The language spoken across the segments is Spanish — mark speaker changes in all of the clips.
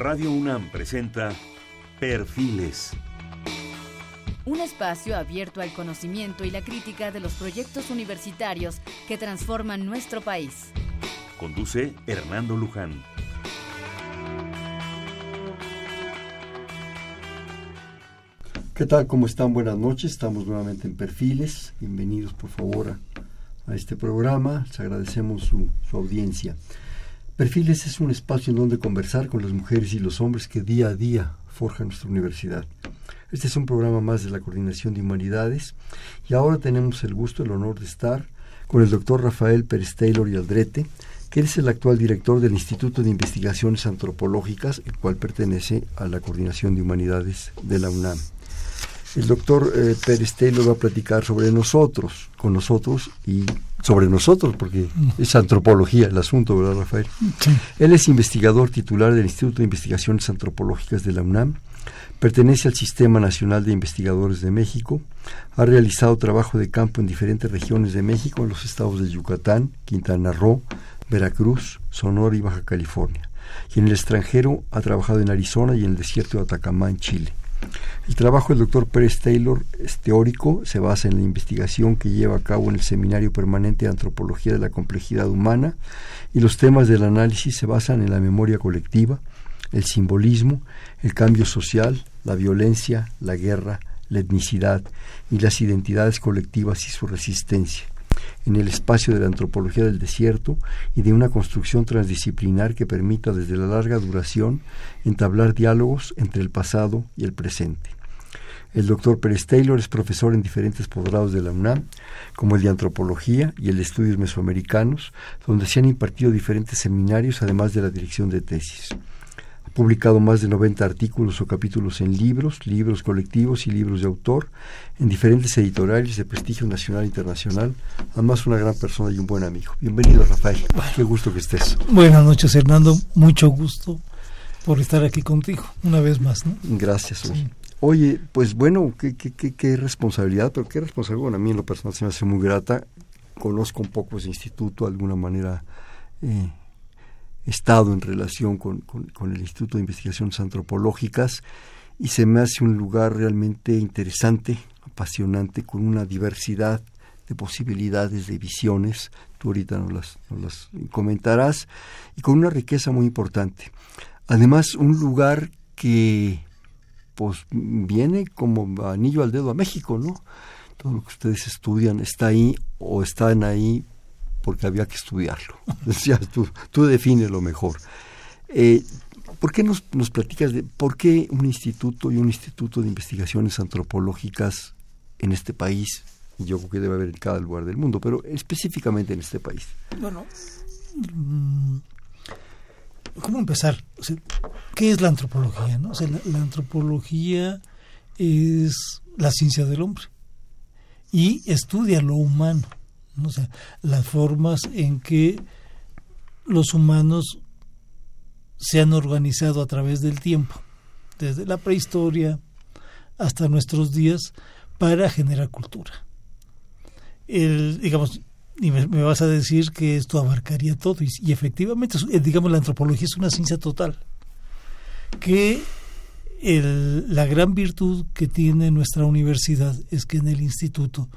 Speaker 1: Radio UNAM presenta Perfiles.
Speaker 2: Un espacio abierto al conocimiento y la crítica de los proyectos universitarios que transforman nuestro país.
Speaker 1: Conduce Hernando Luján.
Speaker 3: ¿Qué tal? ¿Cómo están? Buenas noches. Estamos nuevamente en Perfiles. Bienvenidos, por favor, a, a este programa. Les agradecemos su, su audiencia. Perfiles es un espacio en donde conversar con las mujeres y los hombres que día a día forjan nuestra universidad. Este es un programa más de la Coordinación de Humanidades y ahora tenemos el gusto, el honor de estar con el doctor Rafael Pérez Taylor y Aldrete, que es el actual director del Instituto de Investigaciones Antropológicas, el cual pertenece a la Coordinación de Humanidades de la UNAM. El doctor eh, Pérez Taylor va a platicar sobre nosotros, con nosotros y sobre nosotros, porque es antropología el asunto, ¿verdad, Rafael?
Speaker 4: Sí.
Speaker 3: Él es investigador titular del Instituto de Investigaciones Antropológicas de la UNAM, pertenece al Sistema Nacional de Investigadores de México, ha realizado trabajo de campo en diferentes regiones de México, en los estados de Yucatán, Quintana Roo, Veracruz, Sonora y Baja California. Y en el extranjero ha trabajado en Arizona y en el desierto de Atacama, en Chile. El trabajo del doctor Pérez Taylor es teórico, se basa en la investigación que lleva a cabo en el Seminario Permanente de Antropología de la Complejidad Humana y los temas del análisis se basan en la memoria colectiva, el simbolismo, el cambio social, la violencia, la guerra, la etnicidad y las identidades colectivas y su resistencia en el espacio de la antropología del desierto y de una construcción transdisciplinar que permita desde la larga duración entablar diálogos entre el pasado y el presente. El doctor Pérez Taylor es profesor en diferentes posgrados de la UNAM, como el de Antropología y el de Estudios Mesoamericanos, donde se han impartido diferentes seminarios, además de la dirección de tesis. Ha publicado más de 90 artículos o capítulos en libros, libros colectivos y libros de autor, en diferentes editoriales de prestigio nacional e internacional. Además, una gran persona y un buen amigo. Bienvenido, Rafael. Qué gusto que estés.
Speaker 4: Buenas noches, Hernando. Mucho gusto por estar aquí contigo, una vez más. ¿no?
Speaker 3: Gracias. Sí. Oye, pues bueno, qué, qué, qué, qué, responsabilidad, pero qué responsabilidad. Bueno, a mí en lo personal se me hace muy grata. Conozco un poco ese instituto, de alguna manera eh, estado en relación con, con, el Instituto de Investigaciones Antropológicas y se me hace un lugar realmente interesante, apasionante, con una diversidad de posibilidades, de visiones. Tú ahorita nos las, nos las comentarás y con una riqueza muy importante. Además, un lugar que pues viene como anillo al dedo a México, ¿no? Todo lo que ustedes estudian está ahí o están ahí porque había que estudiarlo. Tú, defines lo mejor. Eh, ¿Por qué nos, platicas de por qué un instituto y un instituto de investigaciones antropológicas en este país? Yo creo que debe haber en cada lugar del mundo, pero específicamente en este país.
Speaker 4: Bueno, ¿cómo empezar? ¿Qué es la antropología? No? La, antropología es la ciencia del hombre y estudia lo humano, ¿no? O sea, las formas en que los humanos se han organizado a través del tiempo, desde la prehistoria hasta nuestros días, para generar cultura. El, digamos, y me, vas a decir que esto abarcaría todo y, y, efectivamente digamos la antropología es una ciencia total que el, la gran virtud que tiene nuestra universidad es que en el instituto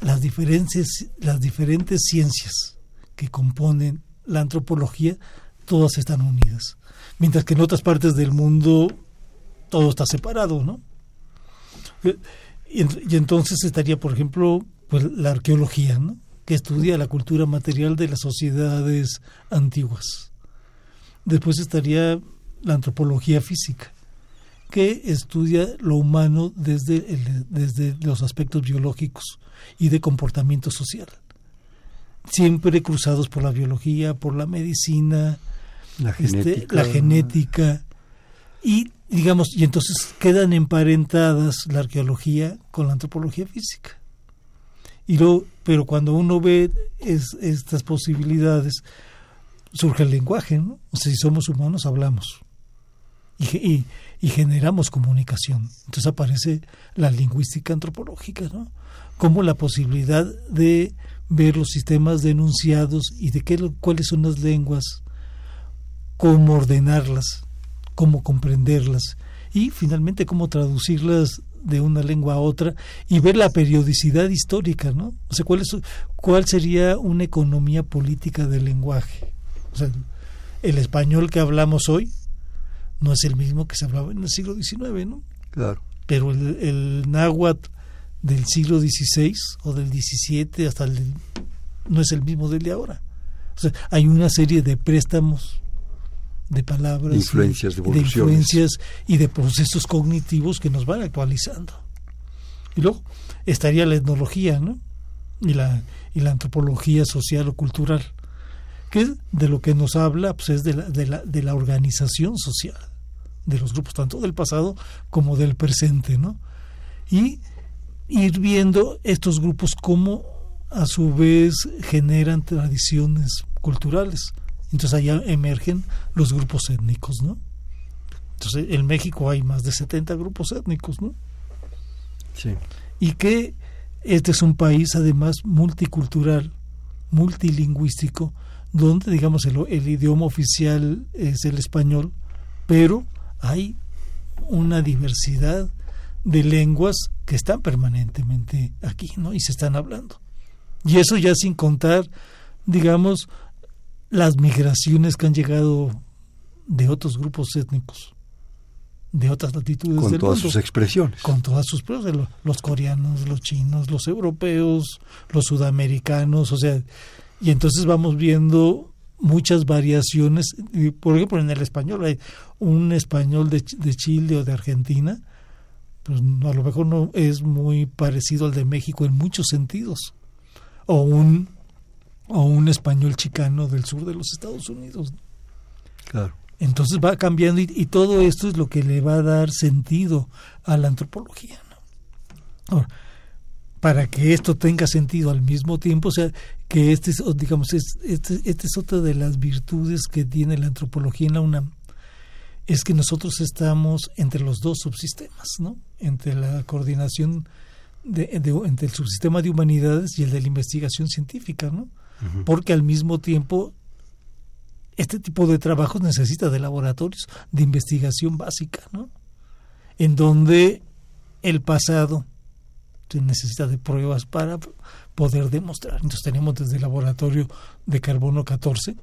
Speaker 4: las diferentes las diferentes ciencias que componen la antropología todas están unidas. Mientras que en otras partes del mundo todo está separado no y, y entonces estaría por ejemplo pues la arqueología no que estudia la cultura material de las sociedades antiguas. Después estaría la antropología física, que estudia lo humano desde, el, desde los aspectos biológicos y de comportamiento social. Siempre cruzados por la biología, por la medicina,
Speaker 3: la genética,
Speaker 4: este, la genética y digamos, y entonces quedan emparentadas la arqueología con la antropología física. Y luego, pero cuando uno ve es, estas posibilidades, surge el lenguaje, ¿no? O sea, si somos humanos, hablamos. Y, y, y, generamos comunicación. Entonces aparece la lingüística antropológica, ¿no? Como la posibilidad de ver los sistemas de enunciados y de qué, cuáles son las lenguas, cómo ordenarlas, cómo comprenderlas y finalmente cómo traducirlas de una lengua a otra y ver la periodicidad histórica, ¿no? O sea, ¿cuál, es, cuál sería una economía política del lenguaje? O sea, el español que hablamos hoy no es el mismo que se hablaba en el siglo XIX, ¿no?
Speaker 3: Claro.
Speaker 4: Pero el, el náhuatl del siglo XVI o del XVII hasta el no es el mismo del de ahora. O sea, hay una serie de préstamos de palabras,
Speaker 3: influencias, de,
Speaker 4: de influencias y de procesos cognitivos que nos van actualizando. Y luego estaría la etnología, ¿no? Y la, y la antropología social o cultural, que de lo que nos habla pues, es de la, de, la, de la organización social de los grupos, tanto del pasado como del presente, ¿no? Y ir viendo estos grupos cómo a su vez generan tradiciones culturales. Entonces allá emergen los grupos étnicos, ¿no? Entonces en México hay más de 70 grupos étnicos, ¿no?
Speaker 3: Sí.
Speaker 4: Y que este es un país además multicultural, multilingüístico, donde digamos el, el idioma oficial es el español, pero hay una diversidad de lenguas que están permanentemente aquí, ¿no? Y se están hablando. Y eso ya sin contar, digamos, las migraciones que han llegado de otros grupos étnicos, de otras latitudes
Speaker 3: con
Speaker 4: del
Speaker 3: todas
Speaker 4: mundo,
Speaker 3: sus expresiones.
Speaker 4: con todas sus pruebas, los, coreanos, los chinos, los europeos, los sudamericanos, o sea, y entonces vamos viendo muchas variaciones, por ejemplo en el español hay un español de, de Chile o de Argentina, pues a lo mejor no es muy parecido al de México en muchos sentidos o un o un español chicano del sur de los Estados Unidos.
Speaker 3: Claro.
Speaker 4: Entonces va cambiando y, y todo esto es lo que le va a dar sentido a la antropología. ¿no? Ahora, para que esto tenga sentido al mismo tiempo, o sea, que este es, digamos, es, este, este es otra de las virtudes que tiene la antropología en la UNAM, es que nosotros estamos entre los dos subsistemas, ¿no? Entre la coordinación de, de, entre el subsistema de humanidades y el de la investigación científica, ¿no? Porque al mismo tiempo este tipo de trabajos necesita de laboratorios de investigación básica, ¿no? En donde el pasado se necesita de pruebas para poder demostrar. Entonces tenemos desde el laboratorio de carbono 14,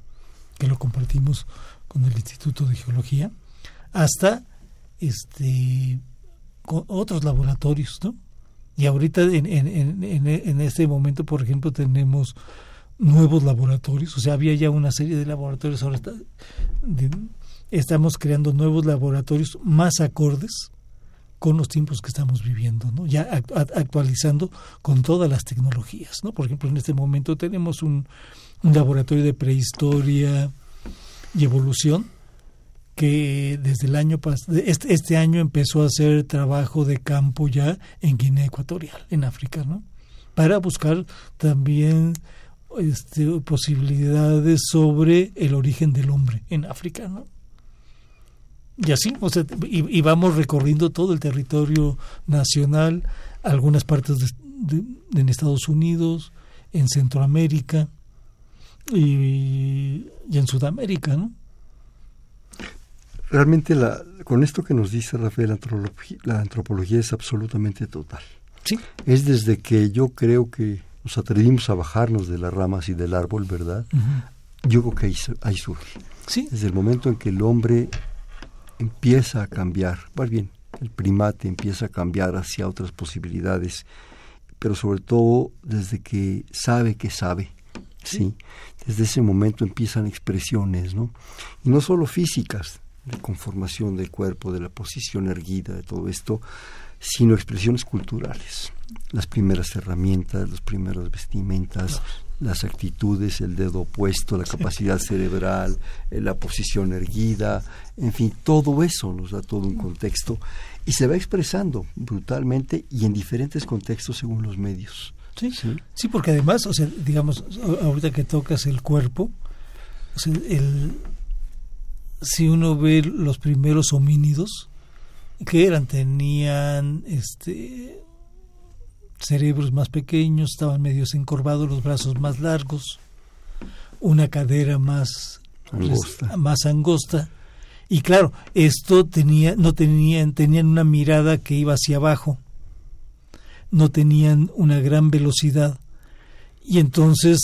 Speaker 4: que lo compartimos con el Instituto de Geología, hasta este otros laboratorios, ¿no? Y ahorita en, en, en, en este momento, por ejemplo, tenemos nuevos laboratorios, o sea, había ya una serie de laboratorios, ahora estamos creando nuevos laboratorios más acordes con los tiempos que estamos viviendo, ¿no? Ya actualizando con todas las tecnologías, ¿no? Por ejemplo, en este momento tenemos un, un laboratorio de prehistoria y evolución que desde el año este, este año empezó a hacer trabajo de campo ya en Guinea Ecuatorial, en África, ¿no? Para buscar también este, posibilidades sobre el origen del hombre en África, ¿no? Y así, o sea, y, vamos recorriendo todo el territorio nacional, algunas partes de, en Estados Unidos, en Centroamérica y, y en Sudamérica, ¿no?
Speaker 3: Realmente la, con esto que nos dice Rafael, la antropología, la antropología es absolutamente total.
Speaker 4: Sí.
Speaker 3: Es desde que yo creo que nos atrevimos a bajarnos de las ramas y del árbol, ¿verdad? Uh -huh. Yo creo que ahí, ahí surge.
Speaker 4: Sí.
Speaker 3: Desde el momento en que el hombre empieza a cambiar, más bien, el primate empieza a cambiar hacia otras posibilidades, pero sobre todo desde que sabe que sabe, ¿sí? sí. Desde ese momento empiezan expresiones, ¿no? Y no solo físicas, de conformación del cuerpo, de la posición erguida, de todo esto, sino expresiones culturales. Las primeras herramientas, las primeras vestimentas, las actitudes, el dedo opuesto, la capacidad cerebral, eh, la posición erguida, en fin, todo eso nos da todo un contexto y se va expresando brutalmente y en diferentes contextos según los medios.
Speaker 4: Sí, sí, sí porque además, o sea, digamos, ahorita que tocas el cuerpo, o sea, el, si uno ve los primeros homínidos, que eran? Tenían este cerebros más pequeños, estaban medios encorvados, los brazos más largos, una cadera más
Speaker 3: angosta,
Speaker 4: más angosta Y claro, esto tenía, no tenían, tenían una mirada que iba hacia abajo, no tenían una gran velocidad y entonces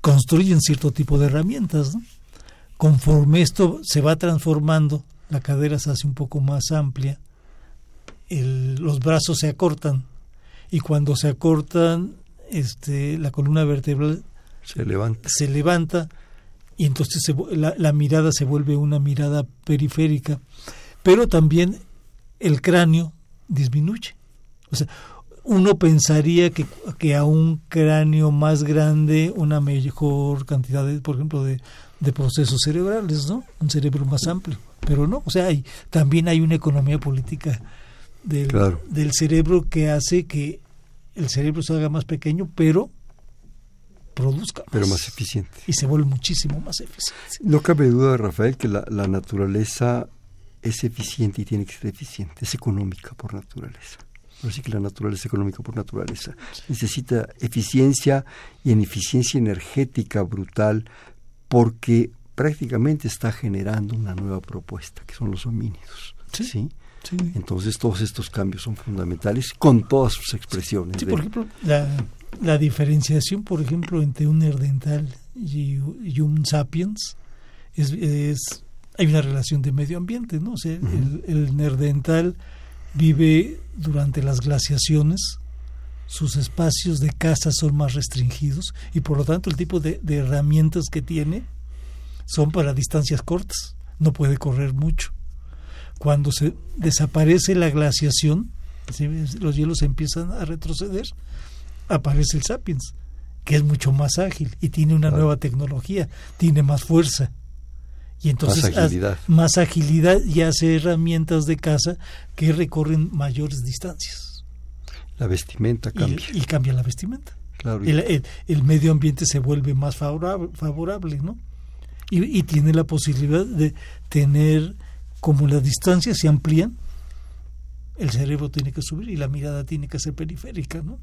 Speaker 4: construyen cierto tipo de herramientas. Conforme esto se va transformando, la cadera se hace un poco más amplia, los brazos se acortan y cuando se acortan, este, la columna vertebral
Speaker 3: se levanta.
Speaker 4: Se levanta y entonces la, la, mirada se vuelve una mirada periférica, pero también el cráneo disminuye. O sea, uno pensaría que, que a un cráneo más grande una mejor cantidad, de, por ejemplo, de, de procesos cerebrales, ¿no? Un cerebro más amplio. Pero no, o sea, hay, también hay una economía política del, del cerebro que hace que el cerebro se haga más pequeño, pero produzca
Speaker 3: Pero más eficiente.
Speaker 4: Y se vuelve muchísimo más eficiente.
Speaker 3: No cabe duda, Rafael, que la, la naturaleza es eficiente y tiene que ser eficiente, es económica por naturaleza. Así que la naturaleza económica por naturaleza necesita eficiencia y en eficiencia energética brutal porque prácticamente está generando una nueva propuesta que son los homínidos. ¿sí? Entonces todos estos cambios son fundamentales con todas sus expresiones.
Speaker 4: Sí, por ejemplo, la, la, diferenciación, por ejemplo, entre un nerdental y, y un sapiens es, es, hay una relación de medio ambiente, ¿no? O sea, el, el nerdental vive durante las glaciaciones, sus espacios de caza son más restringidos y por lo tanto el tipo de, de herramientas que tiene son para distancias cortas, no puede correr mucho cuando se desaparece la glaciación, los hielos empiezan a retroceder, aparece el Sapiens, que es mucho más ágil y tiene una nueva tecnología, tiene más fuerza. Y entonces
Speaker 3: más agilidad.
Speaker 4: más agilidad y hace herramientas de caza que recorren mayores distancias.
Speaker 3: La vestimenta cambia.
Speaker 4: Y, cambia la vestimenta.
Speaker 3: Claro.
Speaker 4: El, el, medio ambiente se vuelve más favorable, favorable ¿no? Y, y tiene la posibilidad de tener como las distancias se amplían, el cerebro tiene que subir y la mirada tiene que ser periférica, ¿no?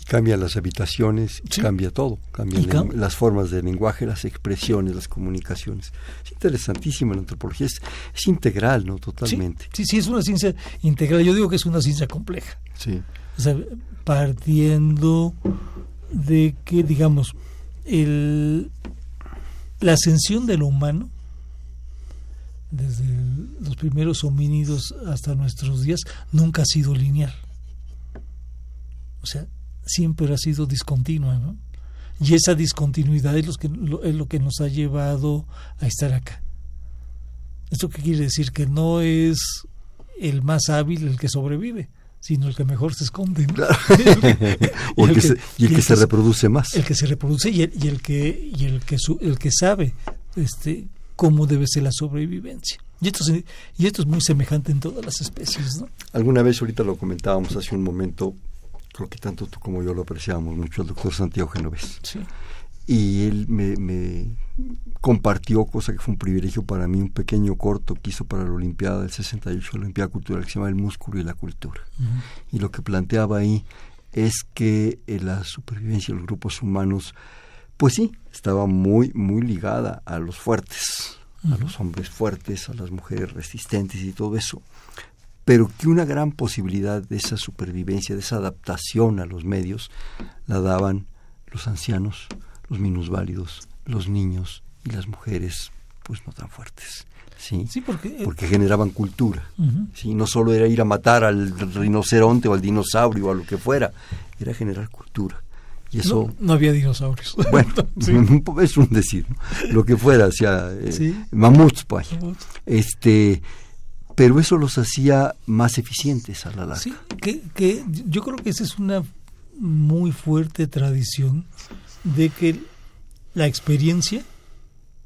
Speaker 3: Y cambian las habitaciones, cambia todo, cambian las formas de lenguaje, las expresiones, las comunicaciones. Es interesantísimo la antropología, es, integral, ¿no? Totalmente.
Speaker 4: Sí, sí, es una ciencia integral. Yo digo que es una ciencia compleja.
Speaker 3: Sí.
Speaker 4: O sea, partiendo de que, digamos, el, la ascensión de lo humano desde los primeros homínidos hasta nuestros días, nunca ha sido lineal. O sea, siempre ha sido discontinua, ¿no? Y esa discontinuidad es lo que, es lo que nos ha llevado a estar acá. ¿Esto qué quiere decir? Que no es el más hábil el que sobrevive, sino el que mejor se esconde.
Speaker 3: y, el que, se, y el que se reproduce más.
Speaker 4: El que se reproduce y el, y el que, y el que, el que sabe este, cómo debe ser la sobrevivencia. Y esto, es, y esto es muy semejante en todas las especies. ¿no?
Speaker 3: Alguna vez, ahorita lo comentábamos hace un momento, creo que tanto tú como yo lo apreciábamos mucho, el doctor Santiago Genovés.
Speaker 4: Sí.
Speaker 3: Y él me, me, compartió, cosa que fue un privilegio para mí, un pequeño corto que hizo para la Olimpiada del 68, la Olimpiada Cultural, que se llama El músculo y la cultura. Y lo que planteaba ahí es que eh, la supervivencia de los grupos humanos pues sí, estaba muy, muy ligada a los fuertes, a los hombres fuertes, a las mujeres resistentes y todo eso. Pero que una gran posibilidad de esa supervivencia, de esa adaptación a los medios, la daban los ancianos, los minusválidos, los niños y las mujeres, pues no tan fuertes. Sí,
Speaker 4: sí porque, eh,
Speaker 3: porque generaban cultura. ¿sí? No solo era ir a matar al rinoceronte o al dinosaurio o a lo que fuera, era generar cultura. Y eso,
Speaker 4: no, había dinosaurios.
Speaker 3: Bueno, es un decir, lo que fuera, o sea, eh, mamuts, pues. Este, pero eso los hacía más eficientes a la larga.
Speaker 4: Sí, que, que yo creo que esa es una muy fuerte tradición de que la experiencia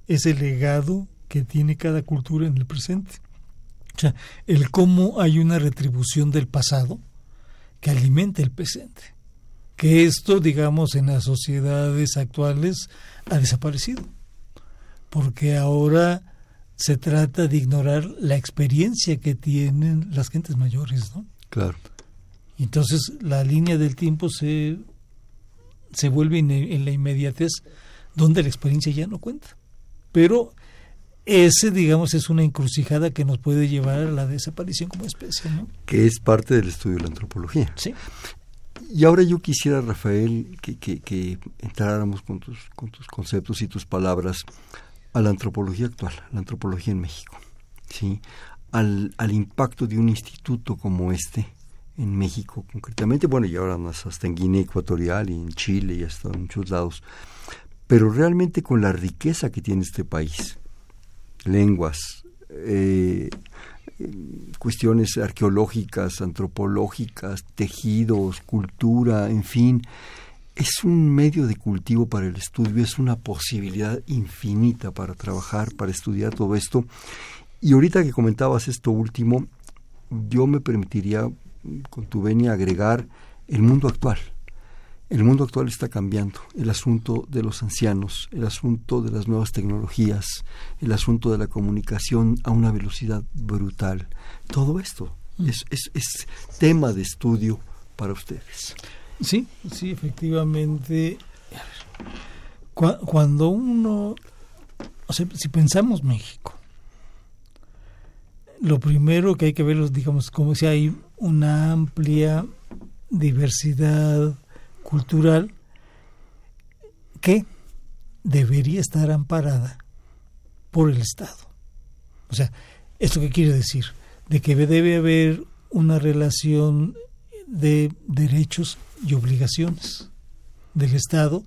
Speaker 4: es el legado que tiene cada cultura en el presente. O sea, el cómo hay una retribución del pasado que alimenta el presente que esto, digamos, en las sociedades actuales ha desaparecido, porque ahora se trata de ignorar la experiencia que tienen las gentes mayores, ¿no?
Speaker 3: Claro.
Speaker 4: Entonces la línea del tiempo se, se vuelve en, en la inmediatez donde la experiencia ya no cuenta. Pero ese, digamos, es una encrucijada que nos puede llevar a la desaparición como especie, ¿no?
Speaker 3: Que es parte del estudio de la antropología.
Speaker 4: Sí.
Speaker 3: Y ahora yo quisiera, Rafael, que, que, que entráramos con tus, con tus conceptos y tus palabras a la antropología actual, la antropología en México, ¿sí? Al, al impacto de un instituto como este en México concretamente, bueno, y ahora hasta en Guinea Ecuatorial y en Chile y hasta en muchos lados, pero realmente con la riqueza que tiene este país, lenguas, eh, cuestiones arqueológicas, antropológicas, tejidos, cultura, en fin, es un medio de cultivo para el estudio, es una posibilidad infinita para trabajar, para estudiar todo esto. Y ahorita que comentabas esto último, yo me permitiría, con tu venia, agregar el mundo actual. El mundo actual está cambiando. El asunto de los ancianos, el asunto de las nuevas tecnologías, el asunto de la comunicación a una velocidad brutal. Todo esto mm. es, es, es tema de estudio para ustedes.
Speaker 4: Sí, sí, efectivamente. Cuando uno, o sea, si pensamos México, lo primero que hay que ver es, digamos, como si hay una amplia diversidad cultural que debería estar amparada por el Estado. O sea, ¿esto qué quiere decir? De que debe haber una relación de derechos y obligaciones del Estado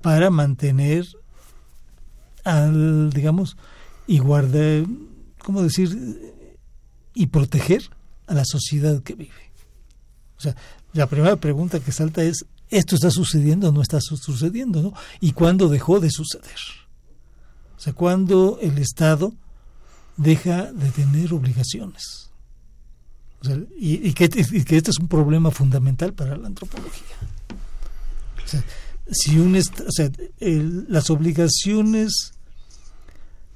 Speaker 4: para mantener al, digamos, y guardar, ¿cómo decir? Y proteger a la sociedad que vive. O sea, la primera pregunta que salta es, ¿esto está sucediendo o no está sucediendo? ¿no? ¿Y cuándo dejó de suceder? O sea, cuando el Estado deja de tener obligaciones. Y, que, este es un problema fundamental para la antropología. O sea, si un o sea, las obligaciones,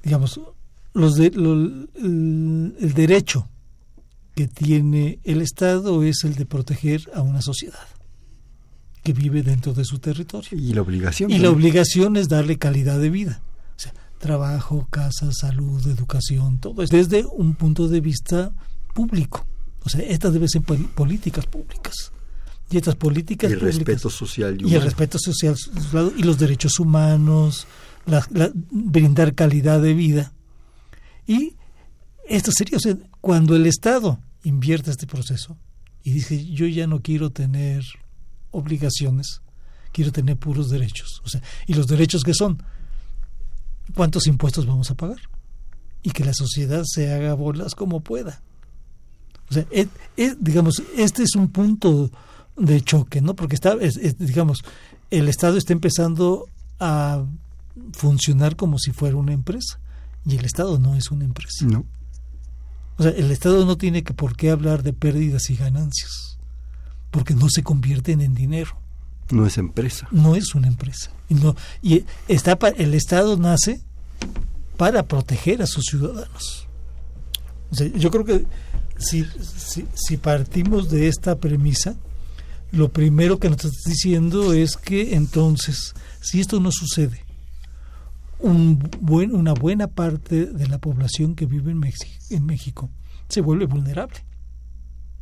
Speaker 4: digamos, los de, el derecho que tiene el Estado es el de proteger a una sociedad que vive dentro de su territorio.
Speaker 3: Y la obligación.
Speaker 4: Y la obligación es darle calidad de vida. O sea, trabajo, casa, salud, educación, todo eso. Desde un punto de vista público. O sea, estas deben ser políticas públicas. Y estas políticas
Speaker 3: y el respeto social
Speaker 4: y, y, el respeto social y los derechos humanos, brindar calidad de vida. Y esto sería, o sea, cuando el Estado invierte este proceso y dice, yo ya no quiero tener obligaciones, quiero tener puros derechos. O sea, y los derechos que son, ¿cuántos impuestos vamos a pagar? Y que la sociedad se haga bolas como pueda. O sea, digamos, este es un punto de choque, ¿no? Porque está, digamos, el Estado está empezando a funcionar como si fuera una empresa y el Estado no es una empresa.
Speaker 3: No.
Speaker 4: O sea, el Estado no tiene que por qué hablar de pérdidas y ganancias, porque no se convierten en dinero.
Speaker 3: No es empresa.
Speaker 4: No es una empresa. Y, no, y está el Estado nace para proteger a sus ciudadanos. O sea, yo creo que si, si, si partimos de esta premisa, lo primero que nos estás diciendo es que entonces, si esto no sucede, un buen, una buena parte de la población que vive en, México, en México se vuelve vulnerable.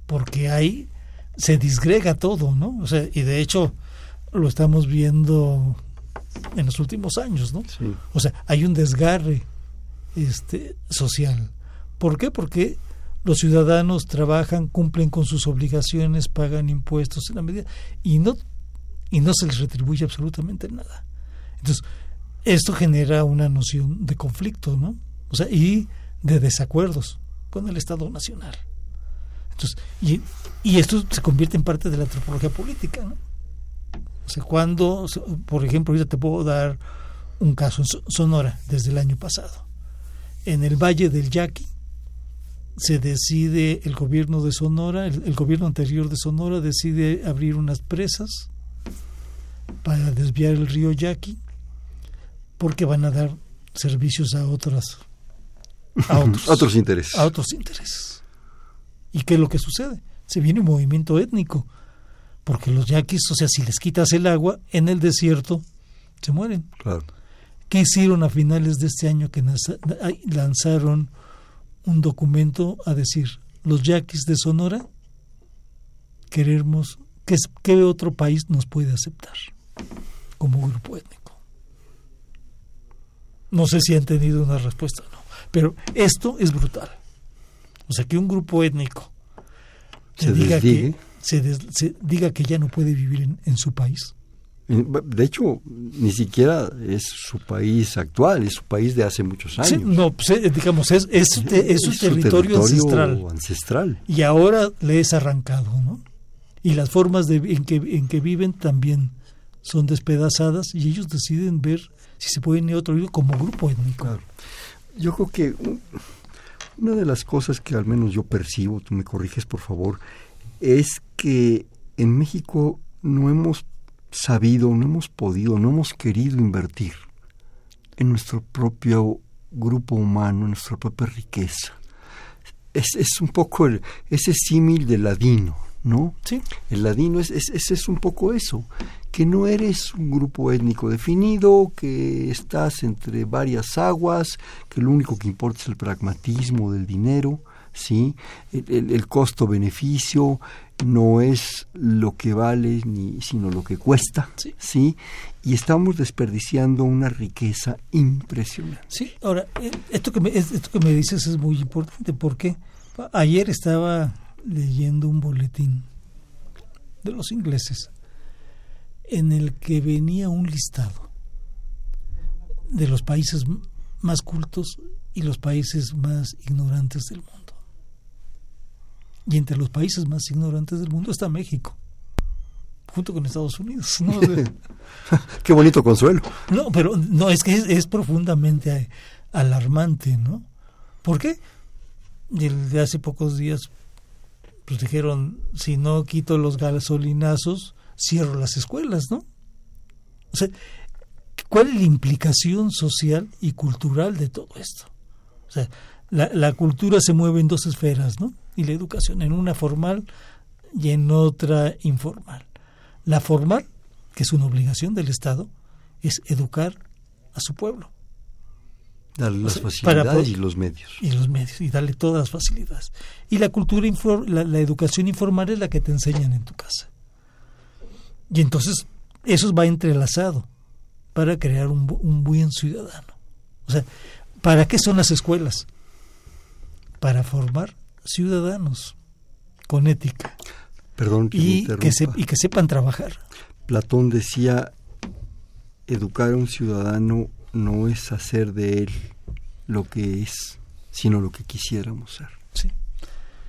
Speaker 4: Porque ahí se disgrega todo, ¿no? O sea, y de hecho lo estamos viendo en los últimos años, ¿no? O sea, hay un desgarre este social. ¿Por qué? Porque los ciudadanos trabajan, cumplen con sus obligaciones, pagan impuestos en la medida y no y no se les retribuye absolutamente nada. Entonces, esto genera una noción de conflicto, ¿no? O sea, y de desacuerdos con el Estado Nacional. Entonces, y, y esto se convierte en parte de la antropología política, ¿no? O sea, cuando, por ejemplo, ahorita te puedo dar un caso en Sonora desde el año pasado. En el Valle del Yaqui se decide, el gobierno de Sonora, el, el gobierno anterior de Sonora decide abrir unas presas para desviar el río Yaqui porque van a dar servicios a otras
Speaker 3: a otros, intereses.
Speaker 4: A otros intereses. ¿Y qué es lo que sucede? Se viene un movimiento étnico, porque los yaquis, o sea, si les quitas el agua en el desierto, se mueren.
Speaker 3: Claro.
Speaker 4: ¿Qué hicieron a finales de este año que lanzaron un documento a decir, los yaquis de Sonora queremos, ¿qué, qué otro país nos puede aceptar como grupo étnico? No sé si han tenido una respuesta o no, pero esto es brutal. O sea, que un grupo étnico se diga que se, diga que ya no puede vivir en su país
Speaker 3: de hecho, ni siquiera es su país actual, es su país de hace muchos años. Sí,
Speaker 4: no, pues, eh, digamos, es, es, su, territorio, ancestral. Y ahora le es arrancado, ¿no? Y las formas de, en, que, en que viven también son despedazadas y ellos deciden ver si se pueden ir a otro como grupo étnico.
Speaker 3: Yo creo que una de las cosas que al menos yo percibo, tú me corriges por favor, es que en México no hemos sabido, no hemos podido, no hemos querido invertir en nuestro propio grupo humano, en nuestra propia riqueza. Es, es un poco ese símil del ladino, ¿no?
Speaker 4: Sí.
Speaker 3: El ladino es, es, es, un poco eso, que no eres un grupo étnico definido, que estás entre varias aguas, que lo único que importa es el pragmatismo del dinero, ¿sí? El, costo-beneficio no es lo que vale, ni, sino lo que cuesta, sí. Y estamos desperdiciando una riqueza impresionante.
Speaker 4: Sí, ahora, eh, esto que me, esto que me dices es muy importante, porque ayer estaba leyendo un boletín de los ingleses en el que venía un listado de los países más cultos y los países más ignorantes del mundo. Y entre los países más ignorantes del mundo está México, junto con Estados Unidos.
Speaker 3: Qué bonito consuelo.
Speaker 4: No, pero no, es que es, profundamente alarmante, ¿no? ¿Por qué? De hace pocos días pues dijeron, si no quito los gasolinazos, cierro las escuelas, ¿no? O sea, ¿cuál es la implicación social y cultural de todo esto? O sea, la, la cultura se mueve en dos esferas, ¿no? y la educación, en una formal y en otra informal. La formal, que es una obligación del Estado, es educar a su pueblo.
Speaker 3: Darle las facilidades y los medios.
Speaker 4: Y los medios, y darle todas las facilidades. Y la cultura, la, la educación informal es la que te enseñan en tu casa. Y entonces eso va entrelazado para crear un, un buen ciudadano. O sea, ¿para qué son las escuelas? Para formar ciudadanos con ética.
Speaker 3: Perdón
Speaker 4: y, que y que sepan trabajar.
Speaker 3: Platón decía, educar a un ciudadano no es hacer de él lo que es, sino lo que quisiéramos ser.
Speaker 4: Sí.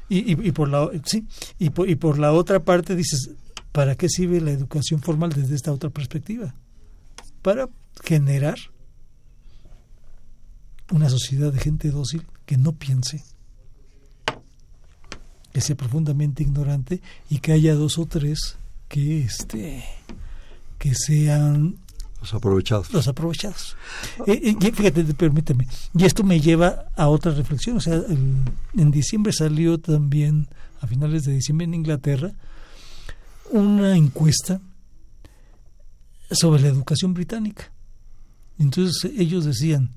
Speaker 4: Y, y, por la sí y por, y por la otra parte dices para qué sirve la educación formal desde esta otra perspectiva para generar una sociedad de gente dócil que no piense que sea profundamente ignorante y que haya dos o tres que este que sean
Speaker 3: los aprovechados.
Speaker 4: Los aprovechados. Eh, eh, fíjate, permíteme. Y esto me lleva a otra reflexión. O sea, en diciembre salió también, a finales de diciembre en Inglaterra, una encuesta sobre la educación británica. Entonces ellos decían,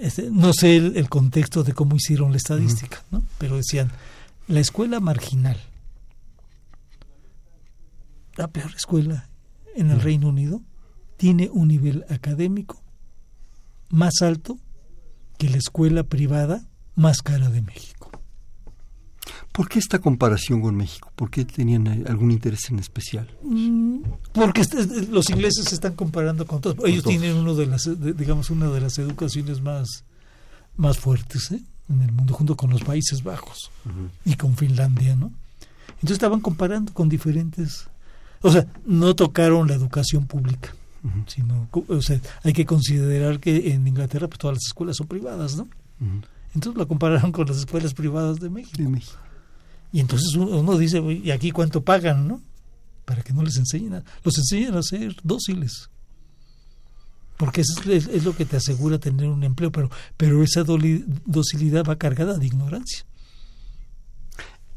Speaker 4: este, no sé el, contexto de cómo hicieron la estadística, ¿no? pero decían, la escuela marginal, la peor escuela en el Reino Unido, tiene un nivel académico más alto que la escuela privada más cara de México.
Speaker 3: ¿Por qué esta comparación con México? ¿Por qué tenían algún interés en especial?
Speaker 4: Mm, porque los ingleses se están comparando con todos. Ellos tienen uno de las, digamos, una de las educaciones más, más fuertes. ¿eh? en el mundo junto con los Países Bajos y con Finlandia, ¿no? Entonces estaban comparando con diferentes, o sea, no tocaron la educación pública, sino, o sea, hay que considerar que en Inglaterra pues todas las escuelas son privadas, ¿no? Entonces la compararon con las escuelas privadas de México. Y entonces uno, dice, ¿y aquí cuánto pagan, no? Para que no les enseñen, a, los enseñan a ser dóciles porque eso es, lo que te asegura tener un empleo, pero, pero esa docilidad va cargada de ignorancia.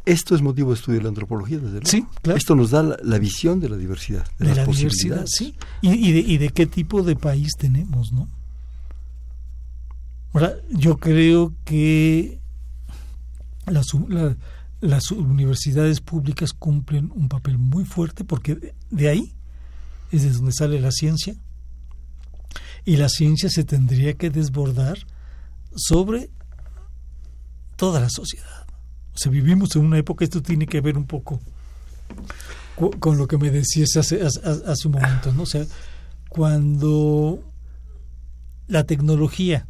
Speaker 3: Esto es motivo de estudio de la antropología, desde luego.
Speaker 4: Sí, claro.
Speaker 3: Esto nos da la, visión de la diversidad, de,
Speaker 4: la diversidad, sí. Y, de, y de qué tipo de país tenemos, ¿no? Ahora, yo creo que las, las universidades públicas cumplen un papel muy fuerte porque de ahí es de donde sale la ciencia y la ciencia se tendría que desbordar sobre toda la sociedad. O sea, vivimos en una época, esto tiene que ver un poco con lo que me decías hace, hace, un momento, ¿no? O sea, cuando la tecnología